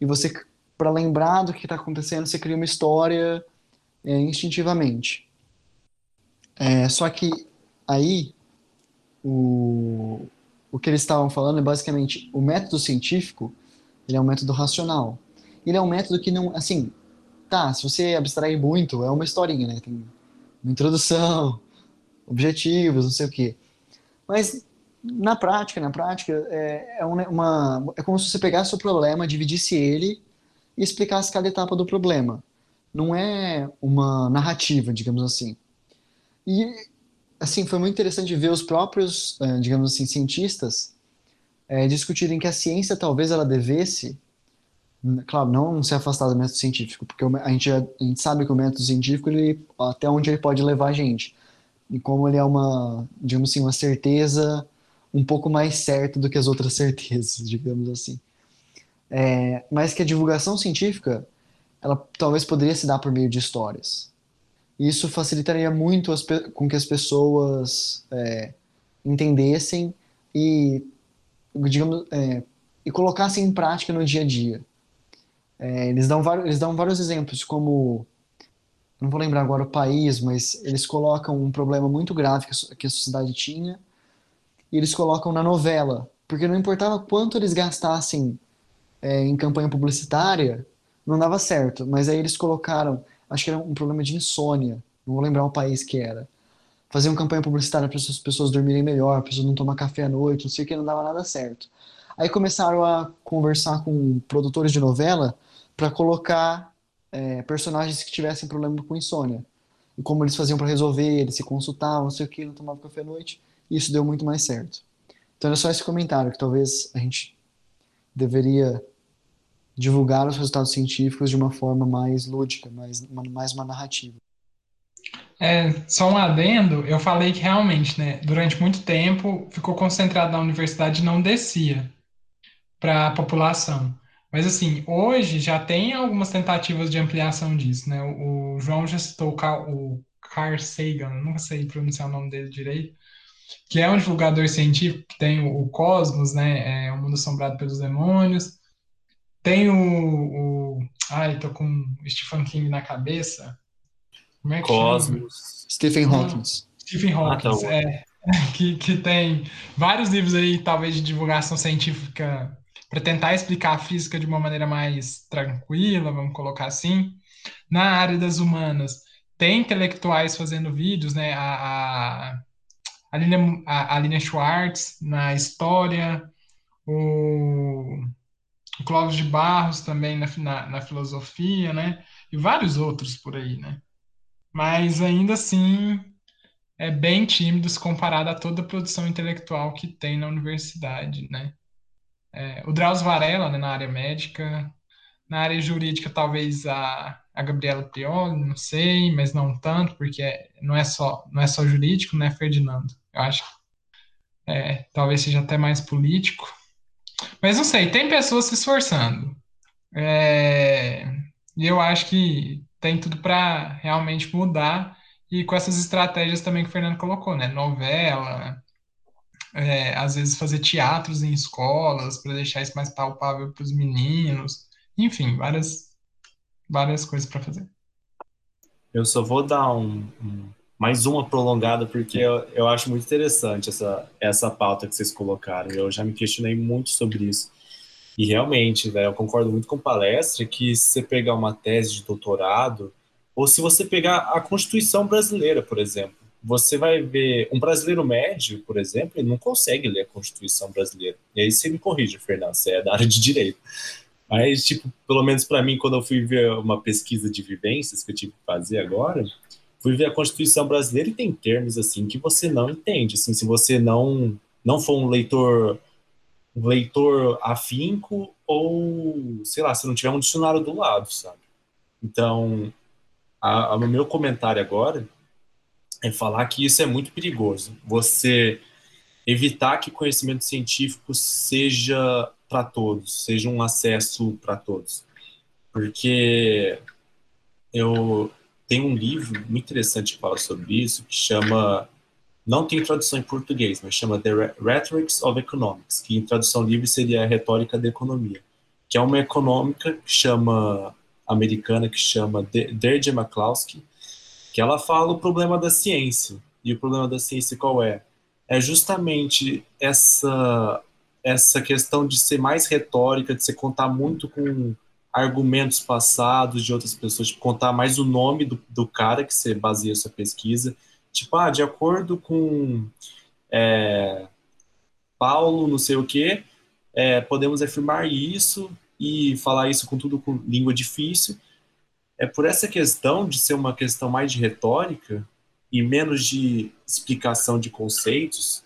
e você, para lembrar do que está acontecendo, você cria uma história é, instintivamente. É, só que aí o, o que eles estavam falando é basicamente o método científico ele é um método racional. ele é um método que não, assim, tá, se você abstrair muito, é uma historinha, né? Tem uma introdução, objetivos, não sei o quê. Mas na prática, na prática, é, é uma, é como se você pegasse o problema, dividisse ele e explicasse cada etapa do problema. Não é uma narrativa, digamos assim. E, assim, foi muito interessante ver os próprios, eh, digamos assim, cientistas é, discutirem que a ciência talvez ela devesse, claro, não se afastar do método científico, porque a gente, a gente sabe que o método científico, ele, até onde ele pode levar a gente, e como ele é uma, digamos assim, uma certeza um pouco mais certa do que as outras certezas, digamos assim. É, mas que a divulgação científica, ela talvez poderia se dar por meio de histórias. Isso facilitaria muito as, com que as pessoas é, entendessem e, digamos, é, e colocassem em prática no dia a dia. É, eles, dão eles dão vários exemplos, como, não vou lembrar agora o país, mas eles colocam um problema muito grave que a sociedade tinha e eles colocam na novela, porque não importava quanto eles gastassem é, em campanha publicitária, não dava certo. Mas aí eles colocaram, acho que era um problema de insônia, não vou lembrar o país que era. Faziam campanha publicitária para as pessoas dormirem melhor, para pessoas não tomar café à noite, não sei o que, não dava nada certo. Aí começaram a conversar com produtores de novela para colocar é, personagens que tivessem problema com insônia. E como eles faziam para resolver, eles se consultavam, não sei o que, não tomavam café à noite, e isso deu muito mais certo. Então era só esse comentário, que talvez a gente deveria divulgar os resultados científicos de uma forma mais lúdica, mais, mais uma narrativa. É, só um adendo, eu falei que realmente, né, durante muito tempo ficou concentrado na universidade e não descia para a população. Mas assim, hoje já tem algumas tentativas de ampliação disso, né? O, João já citou o Carl, Sagan, nunca sei pronunciar o nome dele direito, que é um divulgador científico que tem o, o Cosmos, né? É o mundo assombrado pelos demônios. Tem o, o ai, tô com Stephen King na cabeça. Como é que Cosmos. Chama? Stephen Hawking. Stephen Hawking, ah, tá é. Que, que tem vários livros aí, talvez, de divulgação científica para tentar explicar a física de uma maneira mais tranquila, vamos colocar assim. Na área das humanas, tem intelectuais fazendo vídeos, né? A, a a Lilian, a, a Schwartz na história, o Clóvis de Barros também na, na, na, filosofia, né? E vários outros por aí, né? Mas ainda assim é bem tímido se comparado a toda a produção intelectual que tem na universidade, né? É, o Drauzio Varela, né, na área médica, na área jurídica talvez a a Gabriela Prioli, não sei, mas não tanto, porque é, não é só não é só jurídico, né, Ferdinando? Eu acho que é, talvez seja até mais político. Mas não sei, tem pessoas se esforçando. É, eu acho que tem tudo para realmente mudar e com essas estratégias também que o Fernando colocou, né? Novela, é, às vezes fazer teatros em escolas para deixar isso mais palpável para os meninos, enfim, várias várias coisas para fazer. Eu só vou dar um, um, mais uma prolongada, porque eu, eu acho muito interessante essa, essa pauta que vocês colocaram. Eu já me questionei muito sobre isso. E realmente, velho, eu concordo muito com palestra que se você pegar uma tese de doutorado, ou se você pegar a Constituição brasileira, por exemplo, você vai ver um brasileiro médio, por exemplo, ele não consegue ler a Constituição brasileira. E aí você me corrige, Fernando, você é da área de direito. Mas, tipo, pelo menos para mim, quando eu fui ver uma pesquisa de vivências que eu tive que fazer agora, fui ver a Constituição brasileira e tem termos assim que você não entende. Assim, se você não não for um leitor leitor afinco ou, sei lá, se não tiver um dicionário do lado, sabe? Então, o meu comentário agora é falar que isso é muito perigoso. Você evitar que conhecimento científico seja para todos, seja um acesso para todos. Porque eu tenho um livro muito interessante que fala sobre isso, que chama, não tem tradução em português, mas chama The Rhetorics of Economics, que em tradução livre seria a retórica da economia, que é uma econômica que chama, americana, que chama Deirdre McCloskey, que ela fala o problema da ciência. E o problema da ciência qual é? É justamente essa essa questão de ser mais retórica, de se contar muito com, argumentos passados de outras pessoas, tipo, contar mais o nome do, do cara que você baseia sua pesquisa. Tipo, ah, de acordo com é, Paulo, não sei o quê, é, podemos afirmar isso e falar isso com tudo com língua difícil. É por essa questão de ser uma questão mais de retórica e menos de explicação de conceitos,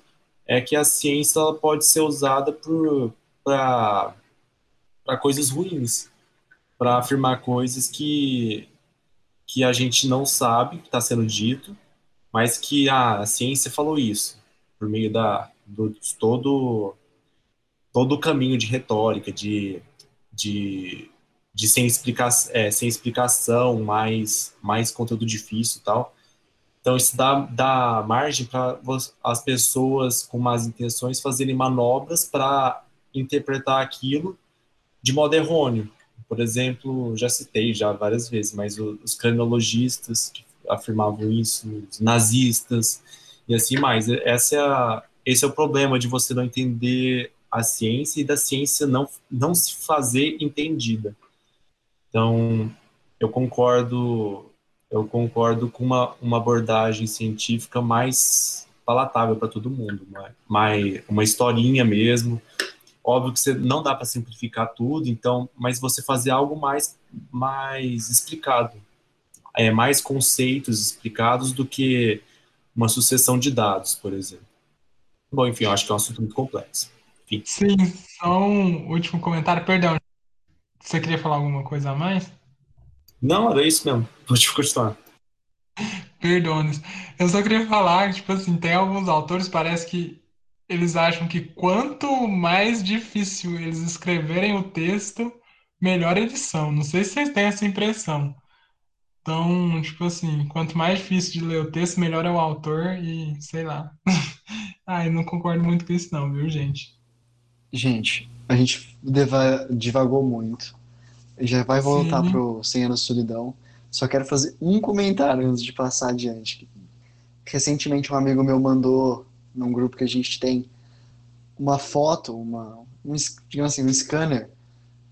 é que a ciência pode ser usada para coisas ruins, para afirmar coisas que, que a gente não sabe que está sendo dito, mas que ah, a ciência falou isso, por meio da do, todo todo o caminho de retórica, de, de, de sem, explica, é, sem explicação, mais, mais conteúdo difícil e tal. Então, isso dá, dá margem para as pessoas com más intenções fazerem manobras para interpretar aquilo de modo errôneo. Por exemplo, já citei já várias vezes, mas os cronologistas que afirmavam isso, os nazistas e assim mais. Essa é a, esse é o problema de você não entender a ciência e da ciência não, não se fazer entendida. Então, eu concordo eu concordo com uma, uma abordagem científica mais palatável para todo mundo, mais, uma historinha mesmo. Óbvio que você não dá para simplificar tudo, então, mas você fazer algo mais mais explicado, é mais conceitos explicados do que uma sucessão de dados, por exemplo. Bom, enfim, eu acho que é um assunto muito complexo. Enfim. Sim, só um último comentário, perdão. Você queria falar alguma coisa a mais? Não, era isso mesmo. Pode continuar. Perdones. Eu só queria falar, tipo assim, tem alguns autores, parece que eles acham que quanto mais difícil eles escreverem o texto, melhor eles são. Não sei se vocês têm essa impressão. Então, tipo assim, quanto mais difícil de ler o texto, melhor é o autor e sei lá. ah, eu não concordo muito com isso não, viu, gente? Gente, a gente divagou muito. Já vai voltar Sim. pro 100 anos de solidão. Só quero fazer um comentário antes de passar adiante. Recentemente um amigo meu mandou num grupo que a gente tem uma foto, uma, um, digamos assim, um scanner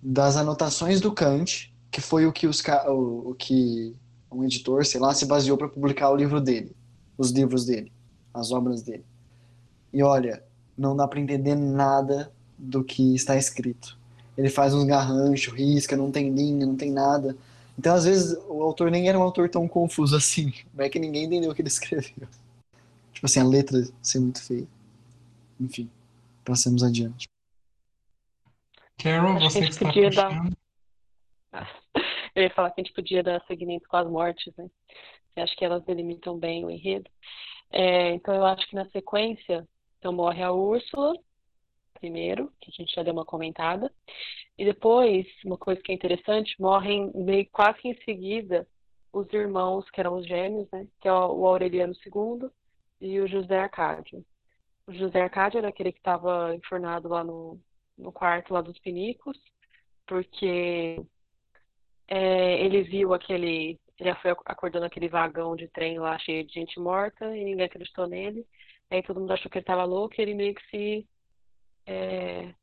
das anotações do Kant, que foi o que os o, o que um editor, sei lá, se baseou para publicar o livro dele, os livros dele, as obras dele. E olha, não dá para entender nada do que está escrito. Ele faz uns garranchos, risca, não tem linha, não tem nada. Então, às vezes, o autor nem era um autor tão confuso assim. Não é que ninguém entendeu o que ele escreveu. Tipo assim, a letra ser muito feia. Enfim, passemos adiante. Carol, você que está podia dar... Eu ia falar que a gente podia dar seguimento com as mortes, né? Eu acho que elas delimitam bem o enredo. É, então, eu acho que na sequência, então morre a Úrsula, primeiro, que a gente já deu uma comentada. E depois, uma coisa que é interessante, morrem meio quase que em seguida os irmãos, que eram os gêmeos, né? Que é o Aureliano II e o José Arcádio. O José Arcádio era aquele que estava enfornado lá no, no quarto lá dos pinicos, porque é, ele viu aquele. Ele já foi acordando aquele vagão de trem lá cheio de gente morta e ninguém acreditou nele. Aí todo mundo achou que ele estava louco e ele meio que se é,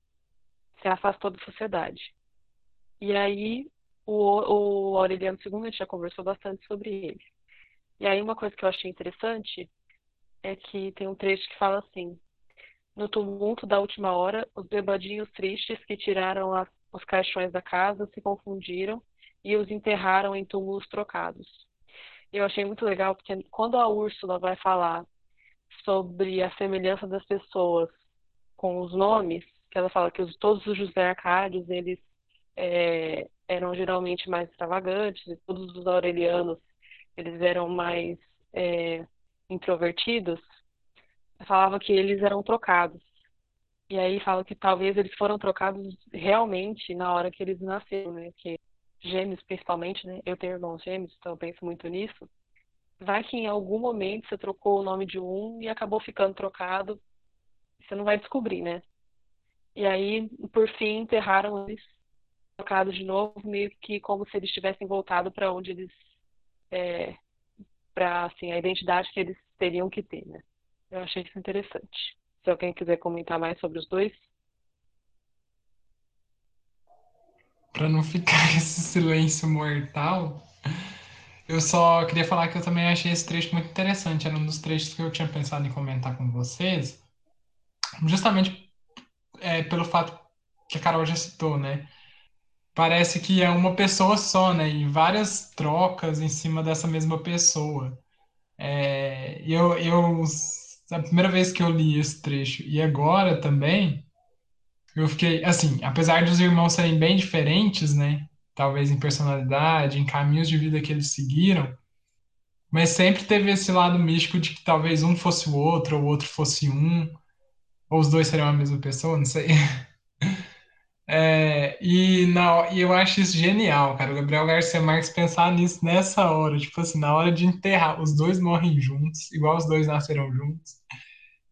se afastou da sociedade. E aí o, o Aureliano II, já conversou bastante sobre ele. E aí uma coisa que eu achei interessante é que tem um trecho que fala assim: No tumulto da última hora, os bebadinhos tristes que tiraram os caixões da casa se confundiram e os enterraram em túmulos trocados. Eu achei muito legal porque quando a Úrsula vai falar sobre a semelhança das pessoas com os nomes, que ela fala que os, todos os José Arcádios, eles é, eram geralmente mais extravagantes, e todos os aurelianos, eles eram mais é, introvertidos, falava que eles eram trocados. E aí fala que talvez eles foram trocados realmente na hora que eles nasceram, né? Que gêmeos principalmente, né? Eu tenho irmãos gêmeos, então eu penso muito nisso. Vai que em algum momento você trocou o nome de um e acabou ficando trocado você não vai descobrir, né? E aí, por fim, enterraram eles trocados de novo, meio que como se eles tivessem voltado para onde eles. É, para assim, a identidade que eles teriam que ter, né? Eu achei isso interessante. Se alguém quiser comentar mais sobre os dois. para não ficar esse silêncio mortal, eu só queria falar que eu também achei esse trecho muito interessante. Era um dos trechos que eu tinha pensado em comentar com vocês, justamente é, pelo fato que a Carol já citou, né? Parece que é uma pessoa só, né? E várias trocas em cima dessa mesma pessoa. É, eu, eu, a primeira vez que eu li esse trecho e agora também, eu fiquei, assim, apesar dos irmãos serem bem diferentes, né? Talvez em personalidade, em caminhos de vida que eles seguiram, mas sempre teve esse lado místico de que talvez um fosse o outro, ou o outro fosse um, ou os dois seriam a mesma pessoa, não sei. É, e, na, e eu acho isso genial, cara. O Gabriel Garcia Marques pensar nisso nessa hora, tipo assim, na hora de enterrar, os dois morrem juntos, igual os dois nasceram juntos.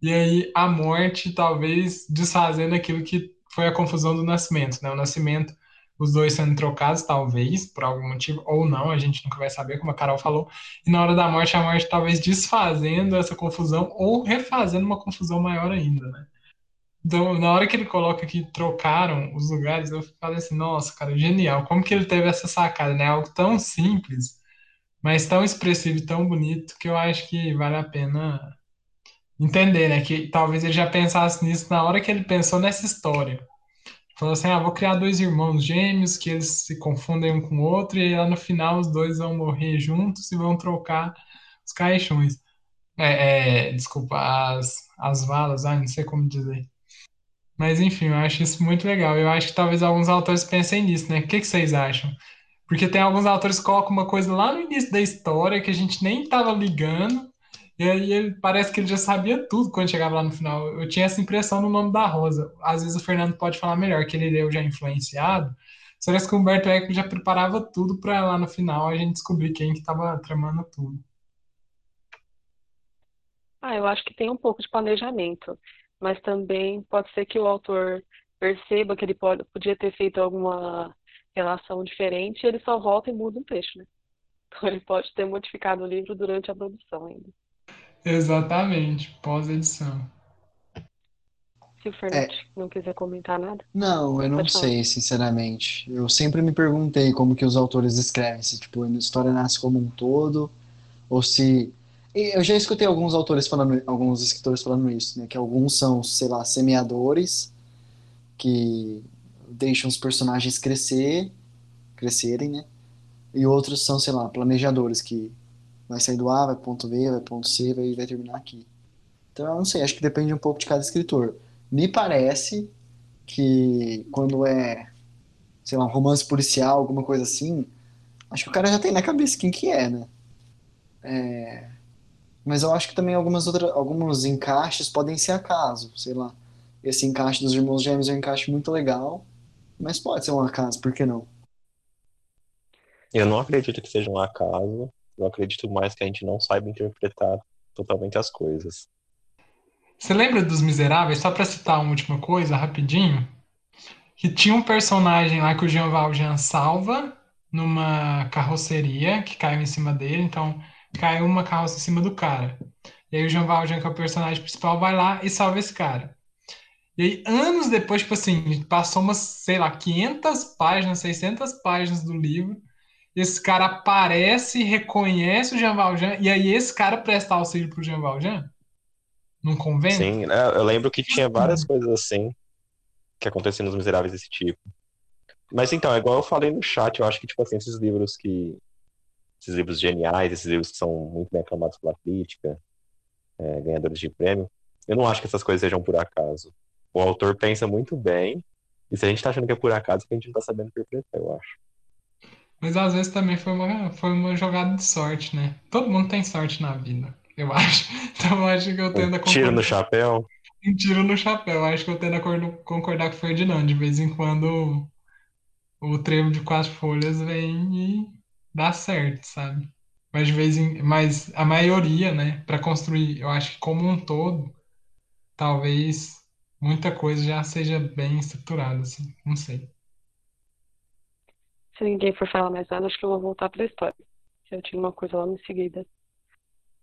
E aí a morte talvez desfazendo aquilo que foi a confusão do nascimento, né? O nascimento, os dois sendo trocados, talvez, por algum motivo, ou não, a gente nunca vai saber, como a Carol falou. E na hora da morte, a morte talvez desfazendo essa confusão ou refazendo uma confusão maior ainda, né? Então, na hora que ele coloca que trocaram os lugares, eu falei assim, nossa, cara, genial. Como que ele teve essa sacada, né? Algo tão simples, mas tão expressivo e tão bonito que eu acho que vale a pena entender, né? Que talvez ele já pensasse nisso na hora que ele pensou nessa história. Falou assim, ah, vou criar dois irmãos gêmeos que eles se confundem um com o outro e lá no final os dois vão morrer juntos e vão trocar os caixões. É, é, desculpa, as, as valas, ah, não sei como dizer. Mas enfim, eu acho isso muito legal. Eu acho que talvez alguns autores pensem nisso, né? O que, que vocês acham? Porque tem alguns autores que colocam uma coisa lá no início da história que a gente nem estava ligando, e aí ele parece que ele já sabia tudo quando chegava lá no final. Eu tinha essa impressão no nome da Rosa. Às vezes o Fernando pode falar melhor, que ele leu já influenciado. Parece que o Humberto Eco já preparava tudo para lá no final a gente descobrir quem que estava tramando tudo. Ah, eu acho que tem um pouco de planejamento mas também pode ser que o autor perceba que ele pode, podia ter feito alguma relação diferente e ele só volta e muda um trecho, né? Então ele pode ter modificado o livro durante a produção ainda. Exatamente, pós-edição. Se o Fernando é. não quiser comentar nada. Não, eu não sei, sinceramente. Eu sempre me perguntei como que os autores escrevem, se tipo, a história nasce como um todo, ou se eu já escutei alguns autores falando, alguns escritores falando isso, né? Que alguns são, sei lá, semeadores que deixam os personagens crescer, crescerem, né? E outros são, sei lá, planejadores que vai sair do A, vai ponto B, vai ponto C, vai, vai terminar aqui. Então, eu não sei, acho que depende um pouco de cada escritor. Me parece que quando é, sei lá, um romance policial, alguma coisa assim, acho que o cara já tem na cabeça quem que é, né? É, mas eu acho que também algumas outras, alguns encaixes podem ser acaso, sei lá. Esse encaixe dos irmãos gêmeos é um encaixe muito legal, mas pode ser um acaso, por que não? Eu não acredito que seja um acaso. Eu acredito mais que a gente não saiba interpretar totalmente as coisas. Você lembra dos Miseráveis? Só para citar uma última coisa, rapidinho. Que tinha um personagem lá que o Jean Valjean salva numa carroceria que caiu em cima dele. Então, caiu uma carroça em cima do cara. E aí o Jean Valjean, que é o personagem principal, vai lá e salva esse cara. E aí, anos depois, tipo assim, passou umas, sei lá, 500 páginas, 600 páginas do livro, esse cara aparece, reconhece o Jean Valjean, e aí esse cara presta auxílio pro Jean Valjean? Num convento? Sim, né, eu lembro que tinha várias coisas assim que aconteciam nos Miseráveis desse tipo. Mas então, é igual eu falei no chat, eu acho que, tipo assim, esses livros que esses livros geniais, esses livros que são muito bem aclamados pela crítica, é, ganhadores de prêmio, eu não acho que essas coisas sejam por acaso. O autor pensa muito bem, e se a gente está achando que é por acaso, é que a gente não está sabendo interpretar, eu acho. Mas às vezes também foi uma, foi uma jogada de sorte, né? Todo mundo tem sorte na vida, eu acho. Então eu acho que eu tendo um a concordar. Tiro no chapéu? Um tiro no chapéu. Acho que eu tendo a concordar com o Ferdinand. De vez em quando o trevo de quatro folhas vem e dá certo, sabe? Mas de vez em, mas a maioria, né, para construir, eu acho que como um todo, talvez muita coisa já seja bem estruturada, assim, não sei. Se ninguém for falar mais nada, acho que eu vou voltar para a história. Eu tinha uma coisa lá em seguida.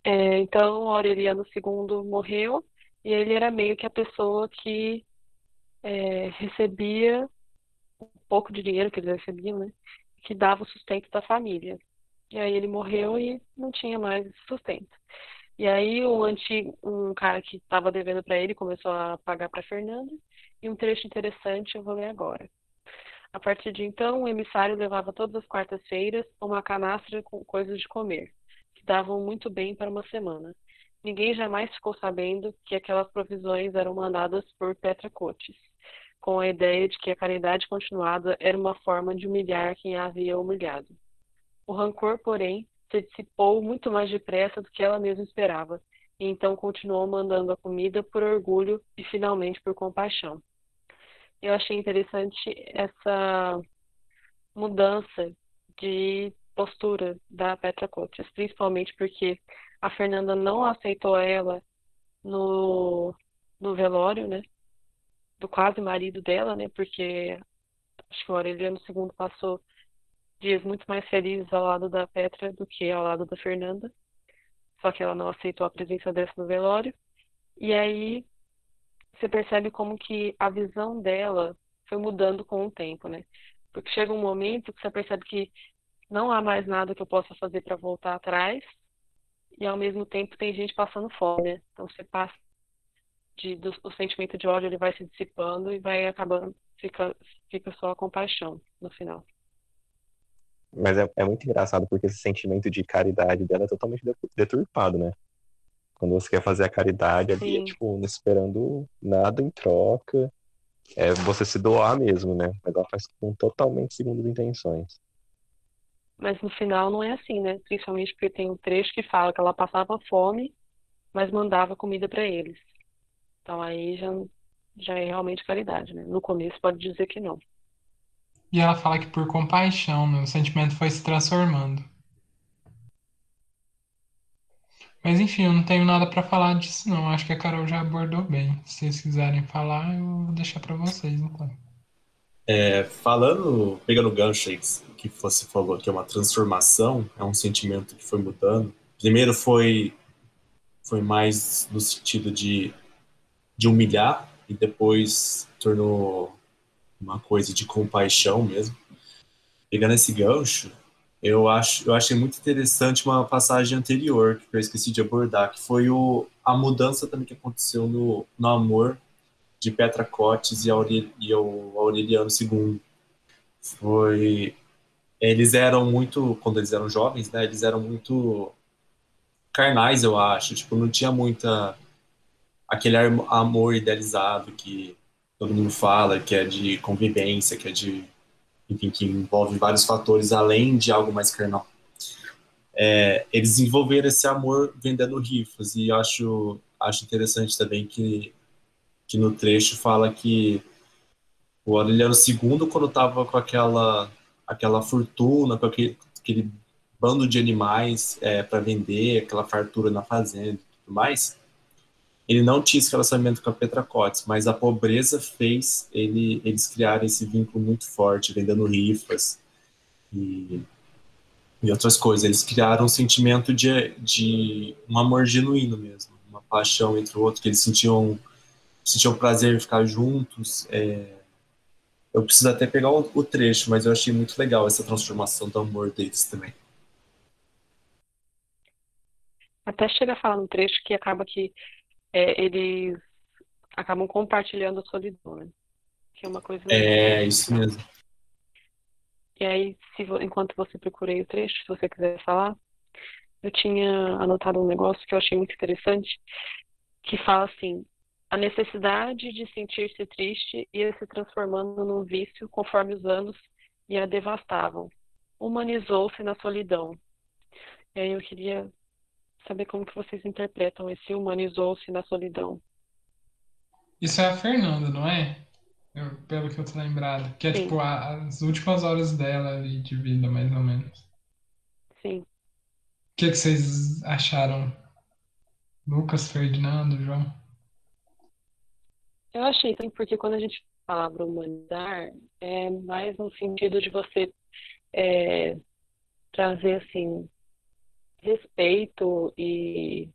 É, então, Aureliano II morreu e ele era meio que a pessoa que é, recebia pouco de dinheiro que eles recebiam, né? Que dava o sustento da família. E aí ele morreu e não tinha mais sustento. E aí o antigo, um cara que estava devendo para ele começou a pagar para Fernanda. E um trecho interessante eu vou ler agora. A partir de então, o emissário levava todas as quartas-feiras uma canastra com coisas de comer, que davam muito bem para uma semana. Ninguém jamais ficou sabendo que aquelas provisões eram mandadas por Petra Cotes, com a ideia de que a caridade continuada era uma forma de humilhar quem a havia humilhado. O rancor, porém, se dissipou muito mais depressa do que ela mesma esperava, e então continuou mandando a comida por orgulho e finalmente por compaixão. Eu achei interessante essa mudança de postura da Petra Cotes, principalmente porque a Fernanda não aceitou ela no, no velório, né? Do quase marido dela, né? Porque acho que o Aureliano II passou dias muito mais felizes ao lado da Petra do que ao lado da Fernanda. Só que ela não aceitou a presença dessa no velório. E aí você percebe como que a visão dela foi mudando com o tempo, né? Porque chega um momento que você percebe que não há mais nada que eu possa fazer para voltar atrás e ao mesmo tempo tem gente passando fome, né? Então você passa de, do, o sentimento de ódio ele vai se dissipando e vai acabando fica fica só a compaixão no final. Mas é, é muito engraçado porque esse sentimento de caridade dela é totalmente deturpado, né? Quando você quer fazer a caridade ali, é, tipo, não esperando nada em troca. É você se doar mesmo, né? Mas ela faz com totalmente segundo as intenções. Mas no final não é assim, né? Principalmente porque tem um trecho que fala que ela passava fome, mas mandava comida para eles. Então aí já, já é realmente caridade, né? No começo pode dizer que não. E ela fala que por compaixão, né, o sentimento foi se transformando. Mas enfim, eu não tenho nada para falar disso não. Acho que a Carol já abordou bem. Se vocês quiserem falar, eu vou deixar para vocês então. É, falando, pegando o gancho aí que você falou que é uma transformação, é um sentimento que foi mudando. Primeiro foi foi mais no sentido de, de humilhar e depois tornou uma coisa de compaixão mesmo. Pegando esse gancho, eu acho eu achei muito interessante uma passagem anterior que eu esqueci de abordar, que foi o, a mudança também que aconteceu no, no amor de Petra Cotes e, Aurel, e o Aureliano II. Foi eles eram muito quando eles eram jovens, né? Eles eram muito carnais, eu acho. Tipo, não tinha muita aquele amor idealizado que todo mundo fala, que é de convivência, que é de, enfim, que envolve vários fatores além de algo mais carnal. É, eles desenvolveram esse amor vendendo rifas e acho acho interessante também que que no trecho fala que o Aureliano II quando estava com aquela aquela fortuna, com aquele, aquele bando de animais é, para vender, aquela fartura na fazenda e tudo mais, ele não tinha esse relacionamento com a Petra Cotes, mas a pobreza fez ele, eles criarem esse vínculo muito forte, vendendo rifas e, e outras coisas. Eles criaram um sentimento de, de um amor genuíno mesmo, uma paixão entre o outro, que eles sentiam, sentiam prazer em ficar juntos. É, eu preciso até pegar o, o trecho, mas eu achei muito legal essa transformação do amor deles também. Até chega a falar no trecho que acaba que é, eles acabam compartilhando a solidão, né? Que é uma coisa. É, isso mesmo. E aí, se, enquanto você procurei o trecho, se você quiser falar, eu tinha anotado um negócio que eu achei muito interessante, que fala assim: a necessidade de sentir-se triste ia se transformando num vício conforme os anos e a devastavam. Humanizou-se na solidão. E aí eu queria saber como que vocês interpretam esse humanizou-se na solidão. Isso é a Fernanda, não é? Eu, pelo que eu tô lembrado. Que é Sim. tipo a, as últimas horas dela ali de vida, mais ou menos. Sim. O que, que vocês acharam? Lucas, Ferdinando, João? Eu achei, sim, porque quando a gente fala para humanizar, é mais no sentido de você é, trazer, assim, respeito e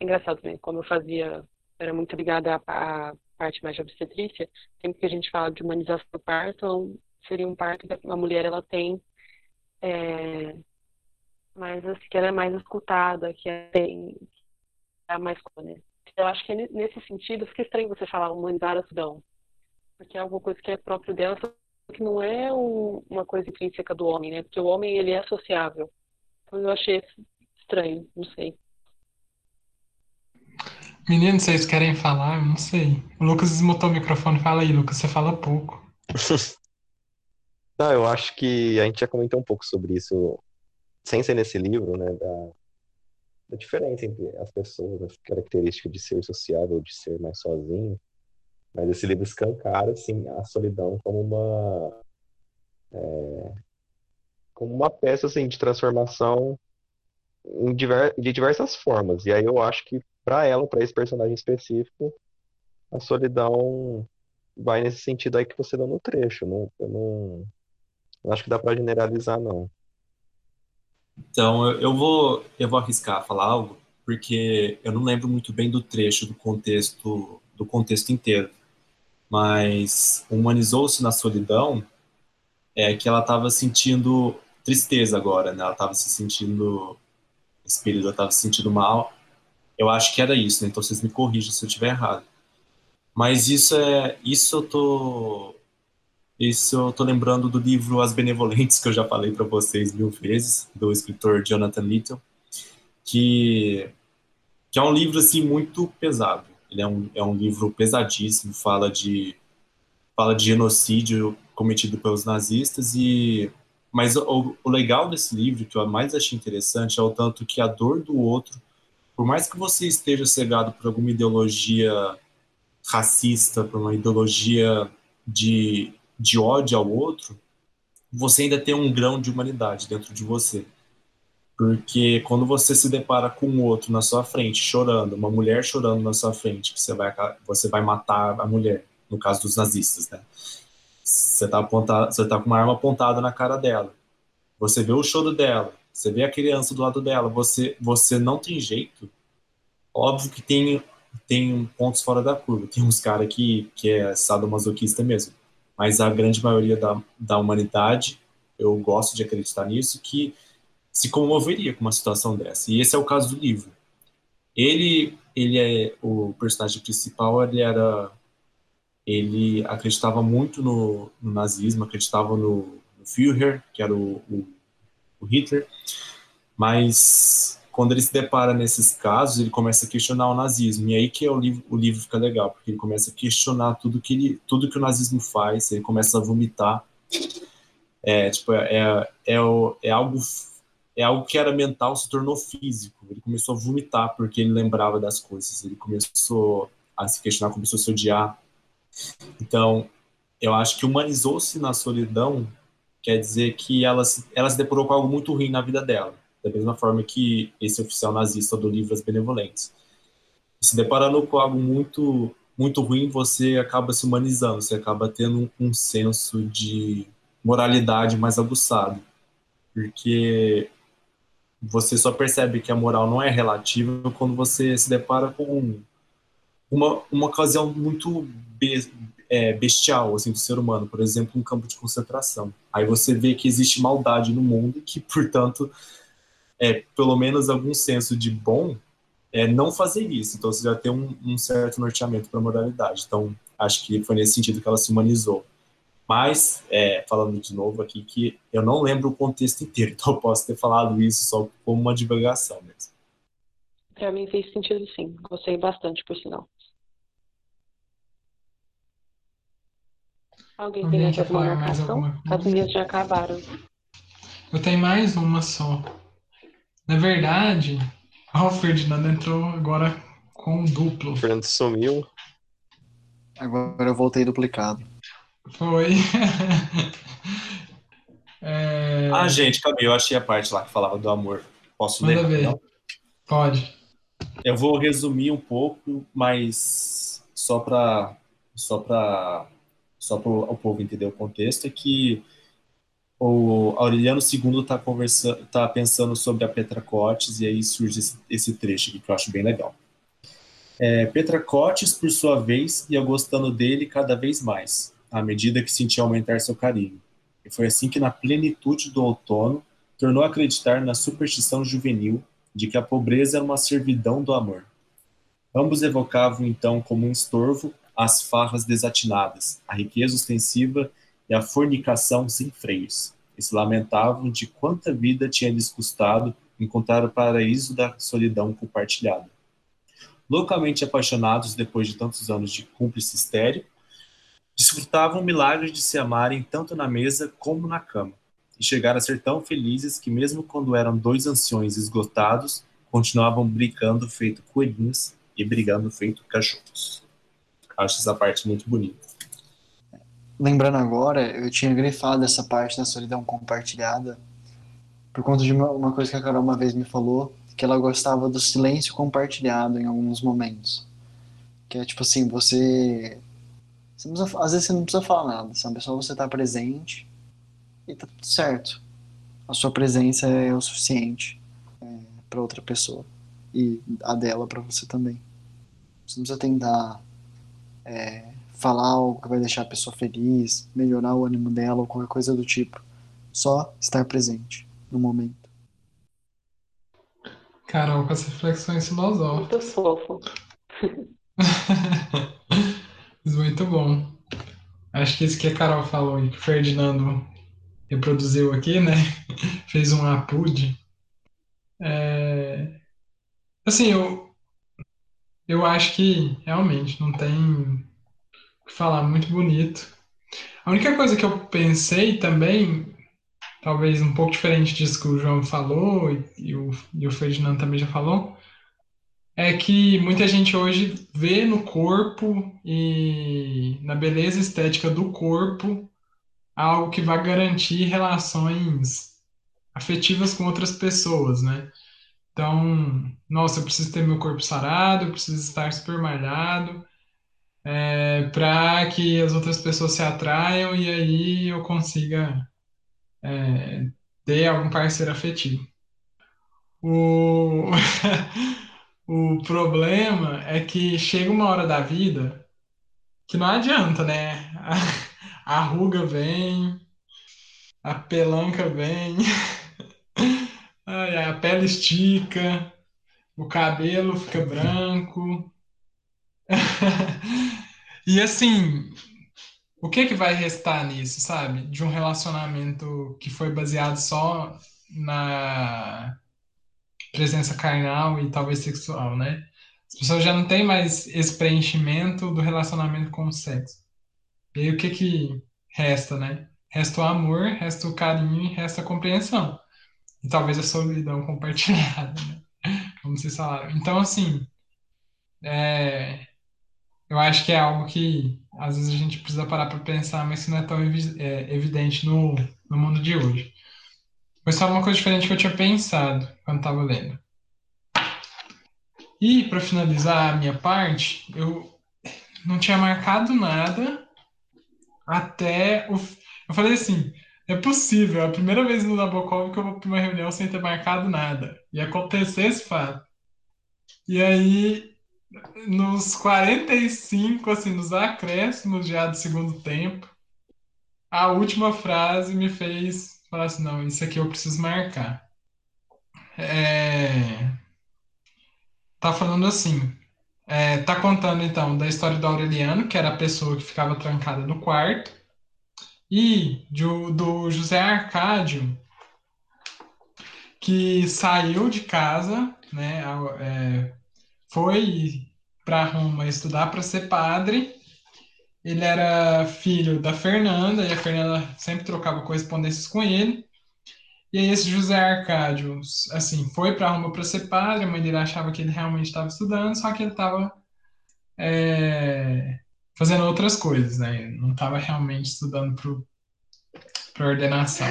engraçado, né? Como eu fazia, era muito ligada a, a parte mais de obstetrícia, sempre que a gente fala de humanização do parto, seria um parto que a mulher ela tem é, assim, que ela é mais escutada, que ela tem é mais né? Eu acho que é nesse sentido fica estranho você falar humanizar a Sudão, porque é alguma coisa que é próprio dela, que não é um, uma coisa intrínseca do homem, né? Porque o homem ele é sociável. Eu achei estranho, não sei. Meninos, vocês querem falar? Eu não sei. O Lucas desmutou o microfone. Fala aí, Lucas, você fala pouco. não, eu acho que a gente já comentou um pouco sobre isso, sem ser nesse livro, né? Da, da diferença entre as pessoas, as características de ser sociável, de ser mais sozinho. Mas esse livro escancara, assim, a solidão como uma... É, como uma peça, assim, de transformação diver, de diversas formas. E aí eu acho que para ela, para esse personagem específico, a solidão vai nesse sentido aí que você deu no trecho. Não, eu não, acho que dá para generalizar, não. Então, eu vou, eu vou arriscar falar algo, porque eu não lembro muito bem do trecho, do contexto, do contexto inteiro. Mas humanizou-se na solidão é que ela estava sentindo tristeza agora, né? Ela estava se sentindo, esse período ela estava se sentindo mal eu acho que era isso, né? Então vocês me corrijam se eu estiver errado. Mas isso é, isso eu tô, isso eu tô lembrando do livro As Benevolentes que eu já falei para vocês mil vezes, do escritor Jonathan Little, que que é um livro assim muito pesado. Ele é um, é um livro pesadíssimo, fala de fala de genocídio cometido pelos nazistas e mas o, o legal desse livro que eu mais achei interessante é o tanto que a dor do outro por mais que você esteja cegado por alguma ideologia racista, por uma ideologia de, de ódio ao outro, você ainda tem um grão de humanidade dentro de você. Porque quando você se depara com um outro na sua frente, chorando, uma mulher chorando na sua frente, que você vai, você vai matar a mulher, no caso dos nazistas, né? Você está você tá com uma arma apontada na cara dela. Você vê o choro dela, você vê a criança do lado dela, você, você não tem jeito. Óbvio que tem, tem pontos fora da curva. Tem uns caras que, que é sadomasoquista mesmo. Mas a grande maioria da, da humanidade, eu gosto de acreditar nisso, que se comoveria com uma situação dessa. E esse é o caso do livro. Ele, ele é o personagem principal, ele era ele acreditava muito no, no nazismo, acreditava no, no Führer, que era o, o o Hitler, mas quando ele se depara nesses casos, ele começa a questionar o nazismo. E aí que é o livro, o livro fica legal, porque ele começa a questionar tudo que ele, tudo que o nazismo faz, ele começa a vomitar. É, tipo, é, é, é, é algo é algo que era mental se tornou físico. Ele começou a vomitar porque ele lembrava das coisas. Ele começou a se questionar, começou a se odiar. Então, eu acho que humanizou-se na solidão quer dizer que ela se, ela se deparou com algo muito ruim na vida dela, da mesma forma que esse oficial nazista do livro As Benevolentes. Se deparando com algo muito muito ruim, você acaba se humanizando, você acaba tendo um, um senso de moralidade mais aguçado, porque você só percebe que a moral não é relativa quando você se depara com uma, uma ocasião muito é, bestial assim do ser humano, por exemplo, um campo de concentração. Aí você vê que existe maldade no mundo que, portanto, é pelo menos algum senso de bom é não fazer isso. Então você já tem um, um certo norteamento para a moralidade. Então acho que foi nesse sentido que ela se humanizou. Mas, é, falando de novo aqui, que eu não lembro o contexto inteiro, então eu posso ter falado isso só como uma divulgação mesmo. Para mim fez sentido sim, gostei bastante, por sinal. Alguém tem mais alguma marcação? As minhas já acabaram. Eu tenho mais uma só. Na verdade, ó, o Ferdinando entrou agora com duplo. O Fernando sumiu. Agora eu voltei duplicado. Foi. é... Ah, gente, cadê? Eu achei a parte lá que falava do amor. Posso Manda ler? Ver. Pode. Eu vou resumir um pouco, mas só para só para só para o povo entender o contexto, é que o Aureliano II está conversando, tá pensando sobre a Petra Cortes e aí surge esse, esse, trecho aqui que eu acho bem legal. É, Petracotes, por sua vez, ia gostando dele cada vez mais, à medida que sentia aumentar seu carinho. E foi assim que, na plenitude do outono, tornou a acreditar na superstição juvenil de que a pobreza era uma servidão do amor. Ambos evocavam então como um estorvo as farras desatinadas, a riqueza ostensiva e a fornicação sem freios, e se lamentavam de quanta vida tinha lhes custado encontrar o paraíso da solidão compartilhada. Loucamente apaixonados depois de tantos anos de cúmplice estéreo, desfrutavam o milagre de se amarem tanto na mesa como na cama, e chegaram a ser tão felizes que mesmo quando eram dois anciões esgotados, continuavam brincando feito coelhinhos e brigando feito cachorros. Acho essa parte muito bonita. Lembrando agora, eu tinha grifado essa parte da solidão compartilhada por conta de uma, uma coisa que a Carol uma vez me falou, que ela gostava do silêncio compartilhado em alguns momentos. Que é tipo assim, você, você precisa, às vezes você não precisa falar nada, sabe? Só você tá presente e tá tudo certo. A sua presença é o suficiente é, para outra pessoa e a dela para você também. Você não precisa tentar é, falar algo que vai deixar a pessoa feliz, melhorar o ânimo dela ou qualquer coisa do tipo. Só estar presente no momento. Carol, com as reflexões filosóficas. Muito fofo. Muito bom. Acho que isso que a Carol falou e que o Ferdinando reproduziu aqui, né? Fez um apude. É... Assim, eu, eu acho que realmente não tem o que falar muito bonito. A única coisa que eu pensei também, talvez um pouco diferente disso que o João falou e, e, o, e o Ferdinando também já falou, é que muita gente hoje vê no corpo e na beleza estética do corpo algo que vai garantir relações afetivas com outras pessoas, né? Então, nossa, eu preciso ter meu corpo sarado, eu preciso estar super malhado, é, para que as outras pessoas se atraiam e aí eu consiga é, ter algum parceiro afetivo. O, o problema é que chega uma hora da vida que não adianta, né? A, a ruga vem, a pelanca vem. Ai, a pele estica, o cabelo fica branco. e assim, o que que vai restar nisso, sabe? De um relacionamento que foi baseado só na presença carnal e talvez sexual, né? As pessoas já não têm mais esse preenchimento do relacionamento com o sexo. E aí o que que resta, né? Resta o amor, resta o carinho e resta a compreensão e talvez a solidão compartilhada, né? como vocês falaram. Então, assim, é, eu acho que é algo que às vezes a gente precisa parar para pensar, mas que não é tão evi é, evidente no, no mundo de hoje. Foi só uma coisa diferente que eu tinha pensado quando estava lendo. E, para finalizar a minha parte, eu não tinha marcado nada até o. Eu falei assim: é possível, é a primeira vez no Nabokov que eu vou para uma reunião sem ter marcado nada. E acontecer esse fato. E aí, nos 45, assim, nos acréscimos já do segundo tempo, a última frase me fez falar assim: não, isso aqui eu preciso marcar. É... Tá falando assim. É, tá contando então da história do Aureliano, que era a pessoa que ficava trancada no quarto e do, do José Arcádio, que saiu de casa, né, é, foi para Roma estudar para ser padre. Ele era filho da Fernanda e a Fernanda sempre trocava correspondências com ele. E aí esse José Arcádio, assim, foi para Roma para ser padre, a mãe dele achava que ele realmente estava estudando, só que ele estava é, fazendo outras coisas, né? Não estava realmente estudando para ordenação.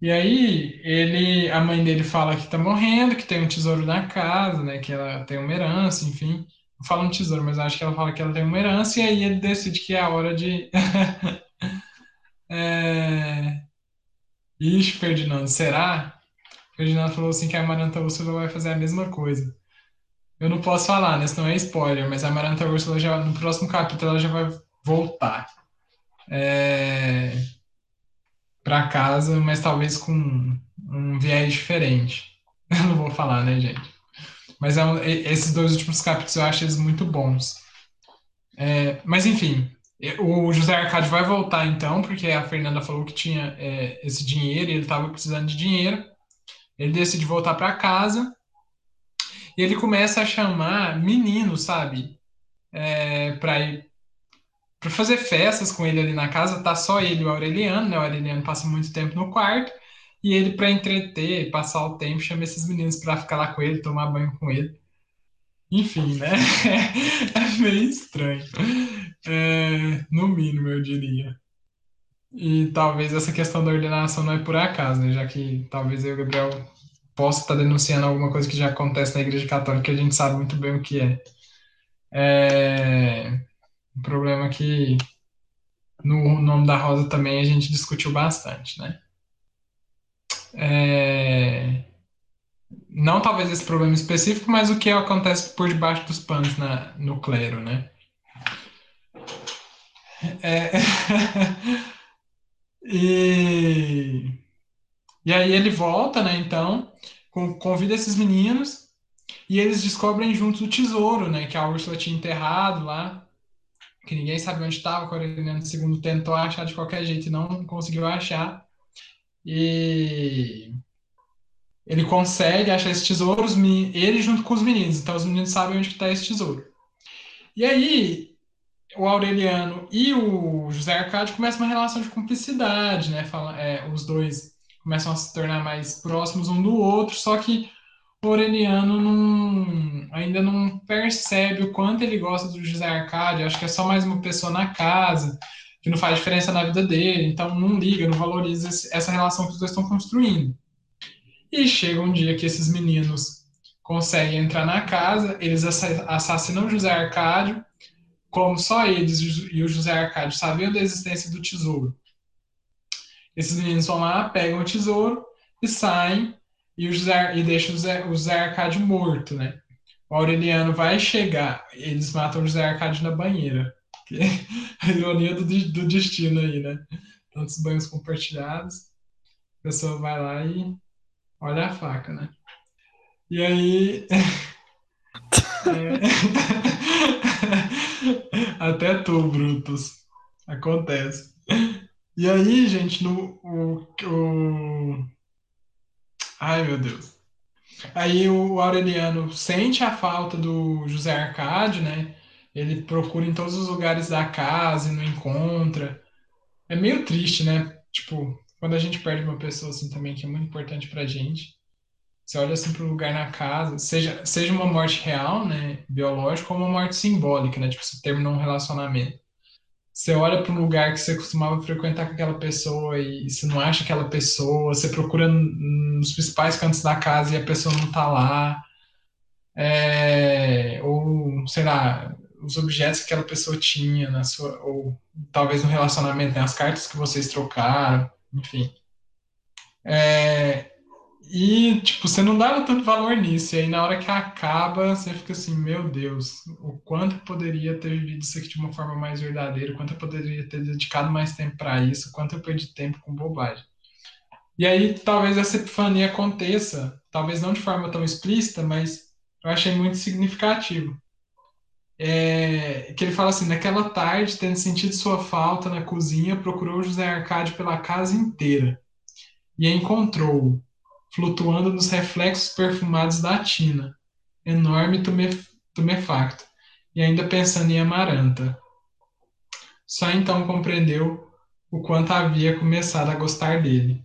E aí ele, a mãe dele fala que está morrendo, que tem um tesouro na casa, né? Que ela tem uma herança, enfim. Não fala um tesouro, mas acho que ela fala que ela tem uma herança e aí ele decide que é a hora de é... Ixi, Ferdinando, será? Ferdinando falou assim que a Maranta Úrsula vai fazer a mesma coisa. Eu não posso falar, né? Senão é spoiler, mas a Amaranta Úrsula já, no próximo capítulo ela já vai voltar é, para casa, mas talvez com um viés diferente. Eu não vou falar, né, gente? Mas é um, esses dois últimos capítulos eu acho eles muito bons. É, mas enfim, o José Arcade vai voltar então, porque a Fernanda falou que tinha é, esse dinheiro e ele estava precisando de dinheiro. Ele decide voltar para casa e ele começa a chamar meninos, sabe? É, para ir para fazer festas com ele ali na casa. Tá só ele e o Aureliano, né? O Aureliano passa muito tempo no quarto e ele, para entreter, passar o tempo, chama esses meninos para ficar lá com ele, tomar banho com ele. Enfim, né? é meio estranho. É, no mínimo, eu diria. E talvez essa questão da ordenação não é por acaso, né? Já que talvez eu e o Gabriel possa estar denunciando alguma coisa que já acontece na Igreja Católica, a gente sabe muito bem o que é. É um problema que no nome da Rosa também a gente discutiu bastante, né? É... Não talvez esse problema específico, mas o que acontece por debaixo dos panos na, no clero, né? É... e... e aí ele volta, né? Então, convida esses meninos e eles descobrem juntos o tesouro, né? Que a Úrsula tinha enterrado lá, que ninguém sabe onde estava. O Aureliano II tentou achar de qualquer jeito e não conseguiu achar. E ele consegue achar esses tesouros, ele junto com os meninos. Então os meninos sabem onde está esse tesouro. E aí o Aureliano e o José Arcade começam uma relação de cumplicidade, né? Fala, é, os dois começam a se tornar mais próximos um do outro, só que o Aureliano não, ainda não percebe o quanto ele gosta do José Arcade, acho que é só mais uma pessoa na casa, que não faz diferença na vida dele, então não liga, não valoriza essa relação que os dois estão construindo. E chega um dia que esses meninos conseguem entrar na casa, eles assassinam José Arcádio, como só eles e o José Arcádio sabiam da existência do tesouro. Esses meninos vão lá, pegam o tesouro e saem e, o e deixam o José, o Arcádio morto, né? O Aureliano vai chegar, eles matam o José Arcádio na banheira. a ironia do, do destino aí, né? Tantos banhos compartilhados, a pessoa vai lá e olha a faca, né? E aí. é... Até tu, Brutus. Acontece. E aí, gente, no. O, o... Ai, meu Deus. Aí o Aureliano sente a falta do José Arcádio, né? Ele procura em todos os lugares da casa e não encontra. É meio triste, né? Tipo, quando a gente perde uma pessoa assim também que é muito importante pra gente. Você olha assim para o lugar na casa, seja, seja uma morte real, né, biológica, ou uma morte simbólica, né, tipo, você terminou um relacionamento. Você olha para um lugar que você costumava frequentar com aquela pessoa e você não acha aquela pessoa, você procura nos principais cantos da casa e a pessoa não está lá. É, ou, sei lá, os objetos que aquela pessoa tinha na sua, ou talvez no relacionamento, né, as cartas que vocês trocaram, enfim. É, e, tipo, você não dava tanto valor nisso. E aí, na hora que acaba, você fica assim: meu Deus, o quanto eu poderia ter vivido isso aqui de uma forma mais verdadeira, o quanto eu poderia ter dedicado mais tempo para isso, o quanto eu perdi tempo com bobagem. E aí, talvez essa epifania aconteça, talvez não de forma tão explícita, mas eu achei muito significativo é, que ele fala assim: naquela tarde, tendo sentido sua falta na cozinha, procurou José Arcádio pela casa inteira e encontrou-o, flutuando nos reflexos perfumados da tina, enorme tumefacto, e ainda pensando em Amaranta. Só então compreendeu o quanto havia começado a gostar dele.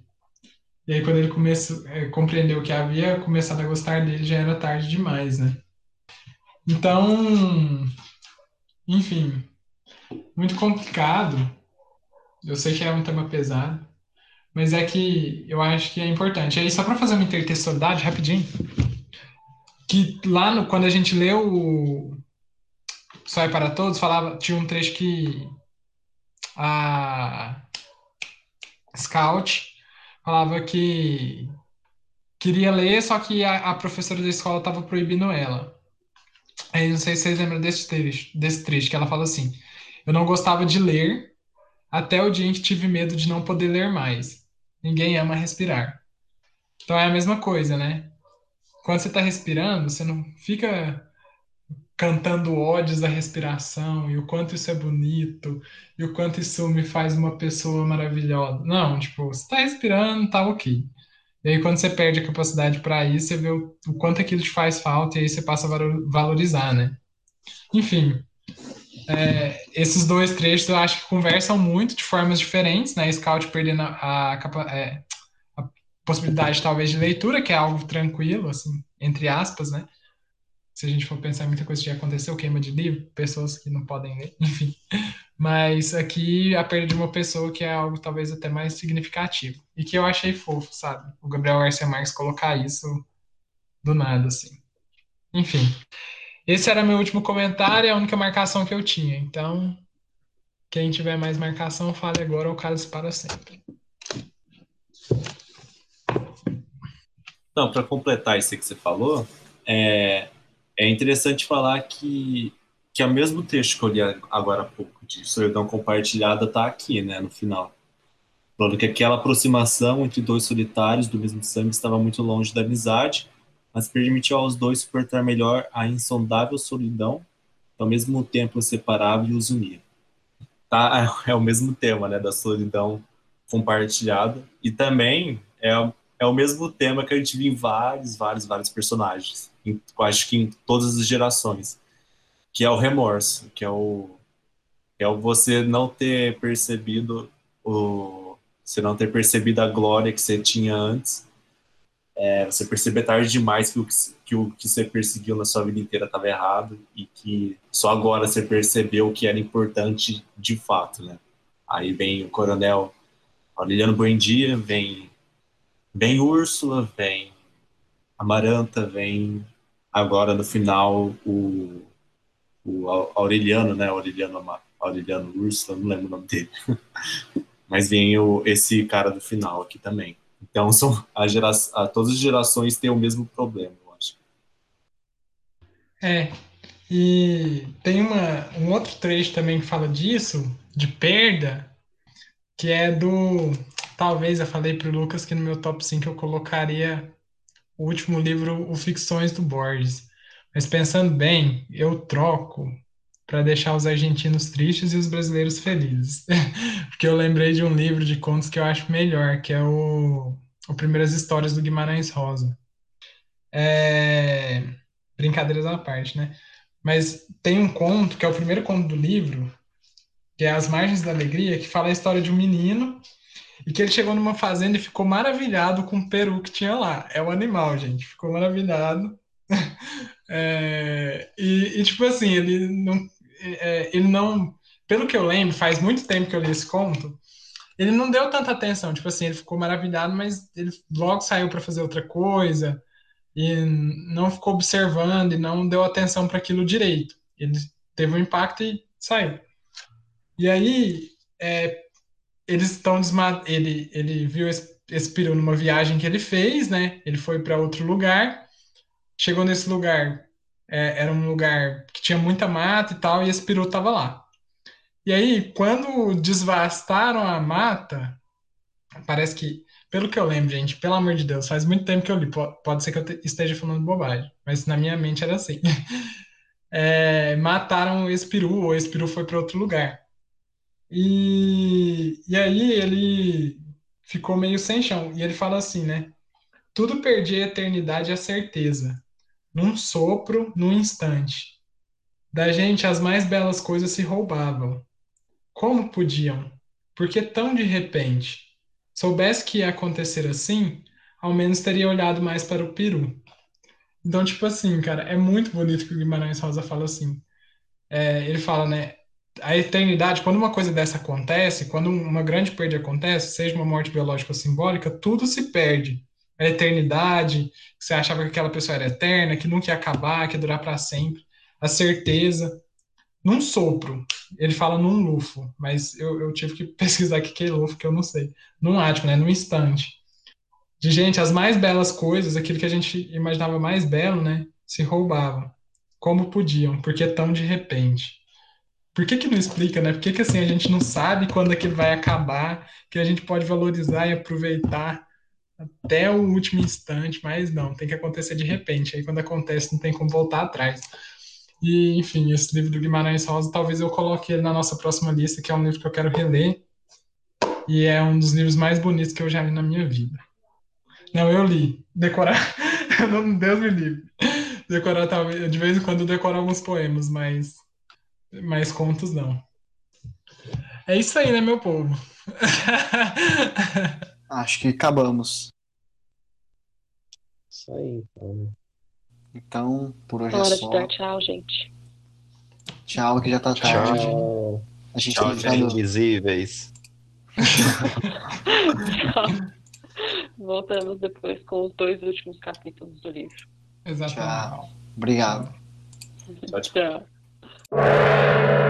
E aí, quando ele começou, é, compreendeu que havia começado a gostar dele, já era tarde demais, né? Então, enfim, muito complicado. Eu sei que é um tema pesado, mas é que eu acho que é importante. aí, só para fazer uma intertextualidade rapidinho, que lá no, quando a gente leu o Só é para Todos, falava, tinha um trecho que a Scout falava que queria ler, só que a, a professora da escola estava proibindo ela. Aí não sei se vocês lembram desse trecho, desse trecho que ela fala assim: Eu não gostava de ler até o dia em que tive medo de não poder ler mais. Ninguém ama respirar. Então é a mesma coisa, né? Quando você está respirando, você não fica cantando ódios da respiração e o quanto isso é bonito e o quanto isso me faz uma pessoa maravilhosa. Não, tipo, você está respirando, tá ok. E aí quando você perde a capacidade para isso, você vê o, o, quanto aquilo te faz falta e aí você passa a valorizar, né? Enfim, é, esses dois trechos eu acho que conversam muito de formas diferentes, né? Scout perdendo a, a, é, a possibilidade talvez de leitura, que é algo tranquilo, assim, entre aspas, né? se a gente for pensar muita coisa que já aconteceu, queima de livro, pessoas que não podem ler, enfim. Mas aqui a perda de uma pessoa que é algo talvez até mais significativo. E que eu achei fofo, sabe? O Gabriel Garcia Marques colocar isso do nada, assim. Enfim. Esse era meu último comentário e a única marcação que eu tinha. Então, quem tiver mais marcação, fale agora ou cale para sempre. Então, para completar isso que você falou, é, é interessante falar que, que é o mesmo texto que eu li agora há pouco, de solidão compartilhada, está aqui, né, no final. Falando que aquela aproximação entre dois solitários do mesmo sangue estava muito longe da amizade, mas permitiu aos dois suportar melhor a insondável solidão, que ao mesmo tempo separava e os unia. Tá, é o mesmo tema, né, da solidão compartilhada, e também é, é o mesmo tema que a gente viu em vários, vários, vários personagens em, acho que em todas as gerações, que é o remorso, que é o é o você não ter percebido o você não ter percebido a glória que você tinha antes, é, você perceber tarde demais que o que, o que você perseguiu na sua vida inteira estava errado e que só agora você percebeu que era importante de fato, né? Aí vem o coronel Aureliano Buendia, vem vem Úrsula, vem Amaranta, vem agora no final o, o Aureliano, né? Aureliano, Aureliano Ursula, não lembro o nome dele. Mas vem o, esse cara do final aqui também. Então são a gera, todas as gerações têm o mesmo problema, eu acho. É. E tem uma, um outro trecho também que fala disso, de perda, que é do. Talvez eu falei para o Lucas que no meu top 5 eu colocaria o último livro, O Ficções do Borges. Mas pensando bem, eu troco para deixar os argentinos tristes e os brasileiros felizes. Porque eu lembrei de um livro de contos que eu acho melhor, que é o, o Primeiras Histórias do Guimarães Rosa. É... Brincadeiras à parte, né? Mas tem um conto, que é o primeiro conto do livro, que é As Margens da Alegria, que fala a história de um menino e que ele chegou numa fazenda e ficou maravilhado com o peru que tinha lá. É um animal, gente. Ficou maravilhado. é, e, e, tipo assim, ele não, é, ele não. Pelo que eu lembro, faz muito tempo que eu li esse conto. Ele não deu tanta atenção. Tipo assim, ele ficou maravilhado, mas ele logo saiu para fazer outra coisa e não ficou observando e não deu atenção para aquilo direito. Ele teve um impacto e saiu. E aí, é, eles estão desmat... ele ele viu esse, esse peru numa viagem que ele fez, né? Ele foi para outro lugar, chegou nesse lugar, é, era um lugar que tinha muita mata e tal, e esse peru estava lá. E aí, quando desvastaram a mata, parece que, pelo que eu lembro, gente, pelo amor de Deus, faz muito tempo que eu li, pode ser que eu esteja falando bobagem, mas na minha mente era assim. É, mataram esse peru, ou esse peru foi para outro lugar. E, e aí ele ficou meio sem chão. E ele fala assim, né? Tudo perdi a eternidade e a certeza, num sopro, num instante. Da gente as mais belas coisas se roubavam. Como podiam? Porque tão de repente? Soubesse que ia acontecer assim, ao menos teria olhado mais para o peru. Então, tipo assim, cara, é muito bonito que o Guimarães Rosa fala assim. É, ele fala, né? a eternidade, quando uma coisa dessa acontece, quando uma grande perda acontece, seja uma morte biológica ou simbólica, tudo se perde. A eternidade, você achava que aquela pessoa era eterna, que nunca ia acabar, que ia durar para sempre. A certeza. Num sopro. Ele fala num lufo, mas eu, eu tive que pesquisar aqui que é lufo, que eu não sei. Num ático, né? Num instante. De gente, as mais belas coisas, aquilo que a gente imaginava mais belo, né? Se roubavam. como podiam, porque tão de repente. Por que que não explica, né? Por que que assim a gente não sabe quando aquilo vai acabar, que a gente pode valorizar e aproveitar até o último instante, mas não, tem que acontecer de repente. Aí quando acontece não tem como voltar atrás. E, enfim, esse livro do Guimarães Rosa, talvez eu coloque ele na nossa próxima lista, que é um livro que eu quero reler. E é um dos livros mais bonitos que eu já li na minha vida. Não, eu li. Decorar. Deus me livre. Decorar, talvez. De vez em quando eu decoro alguns poemas, mas. Mas contos não. É isso aí, né, meu povo? Acho que acabamos. Isso aí, então. Então, por hoje é Hora de só. dar tchau, gente. Tchau, que já tá tarde. Tchau. A gente Tchau, tem que ficar no- invisíveis. Tchau. Voltamos depois com os dois últimos capítulos do livro. Exatamente. Tchau. Obrigado. Tchau, tchau. Tchau.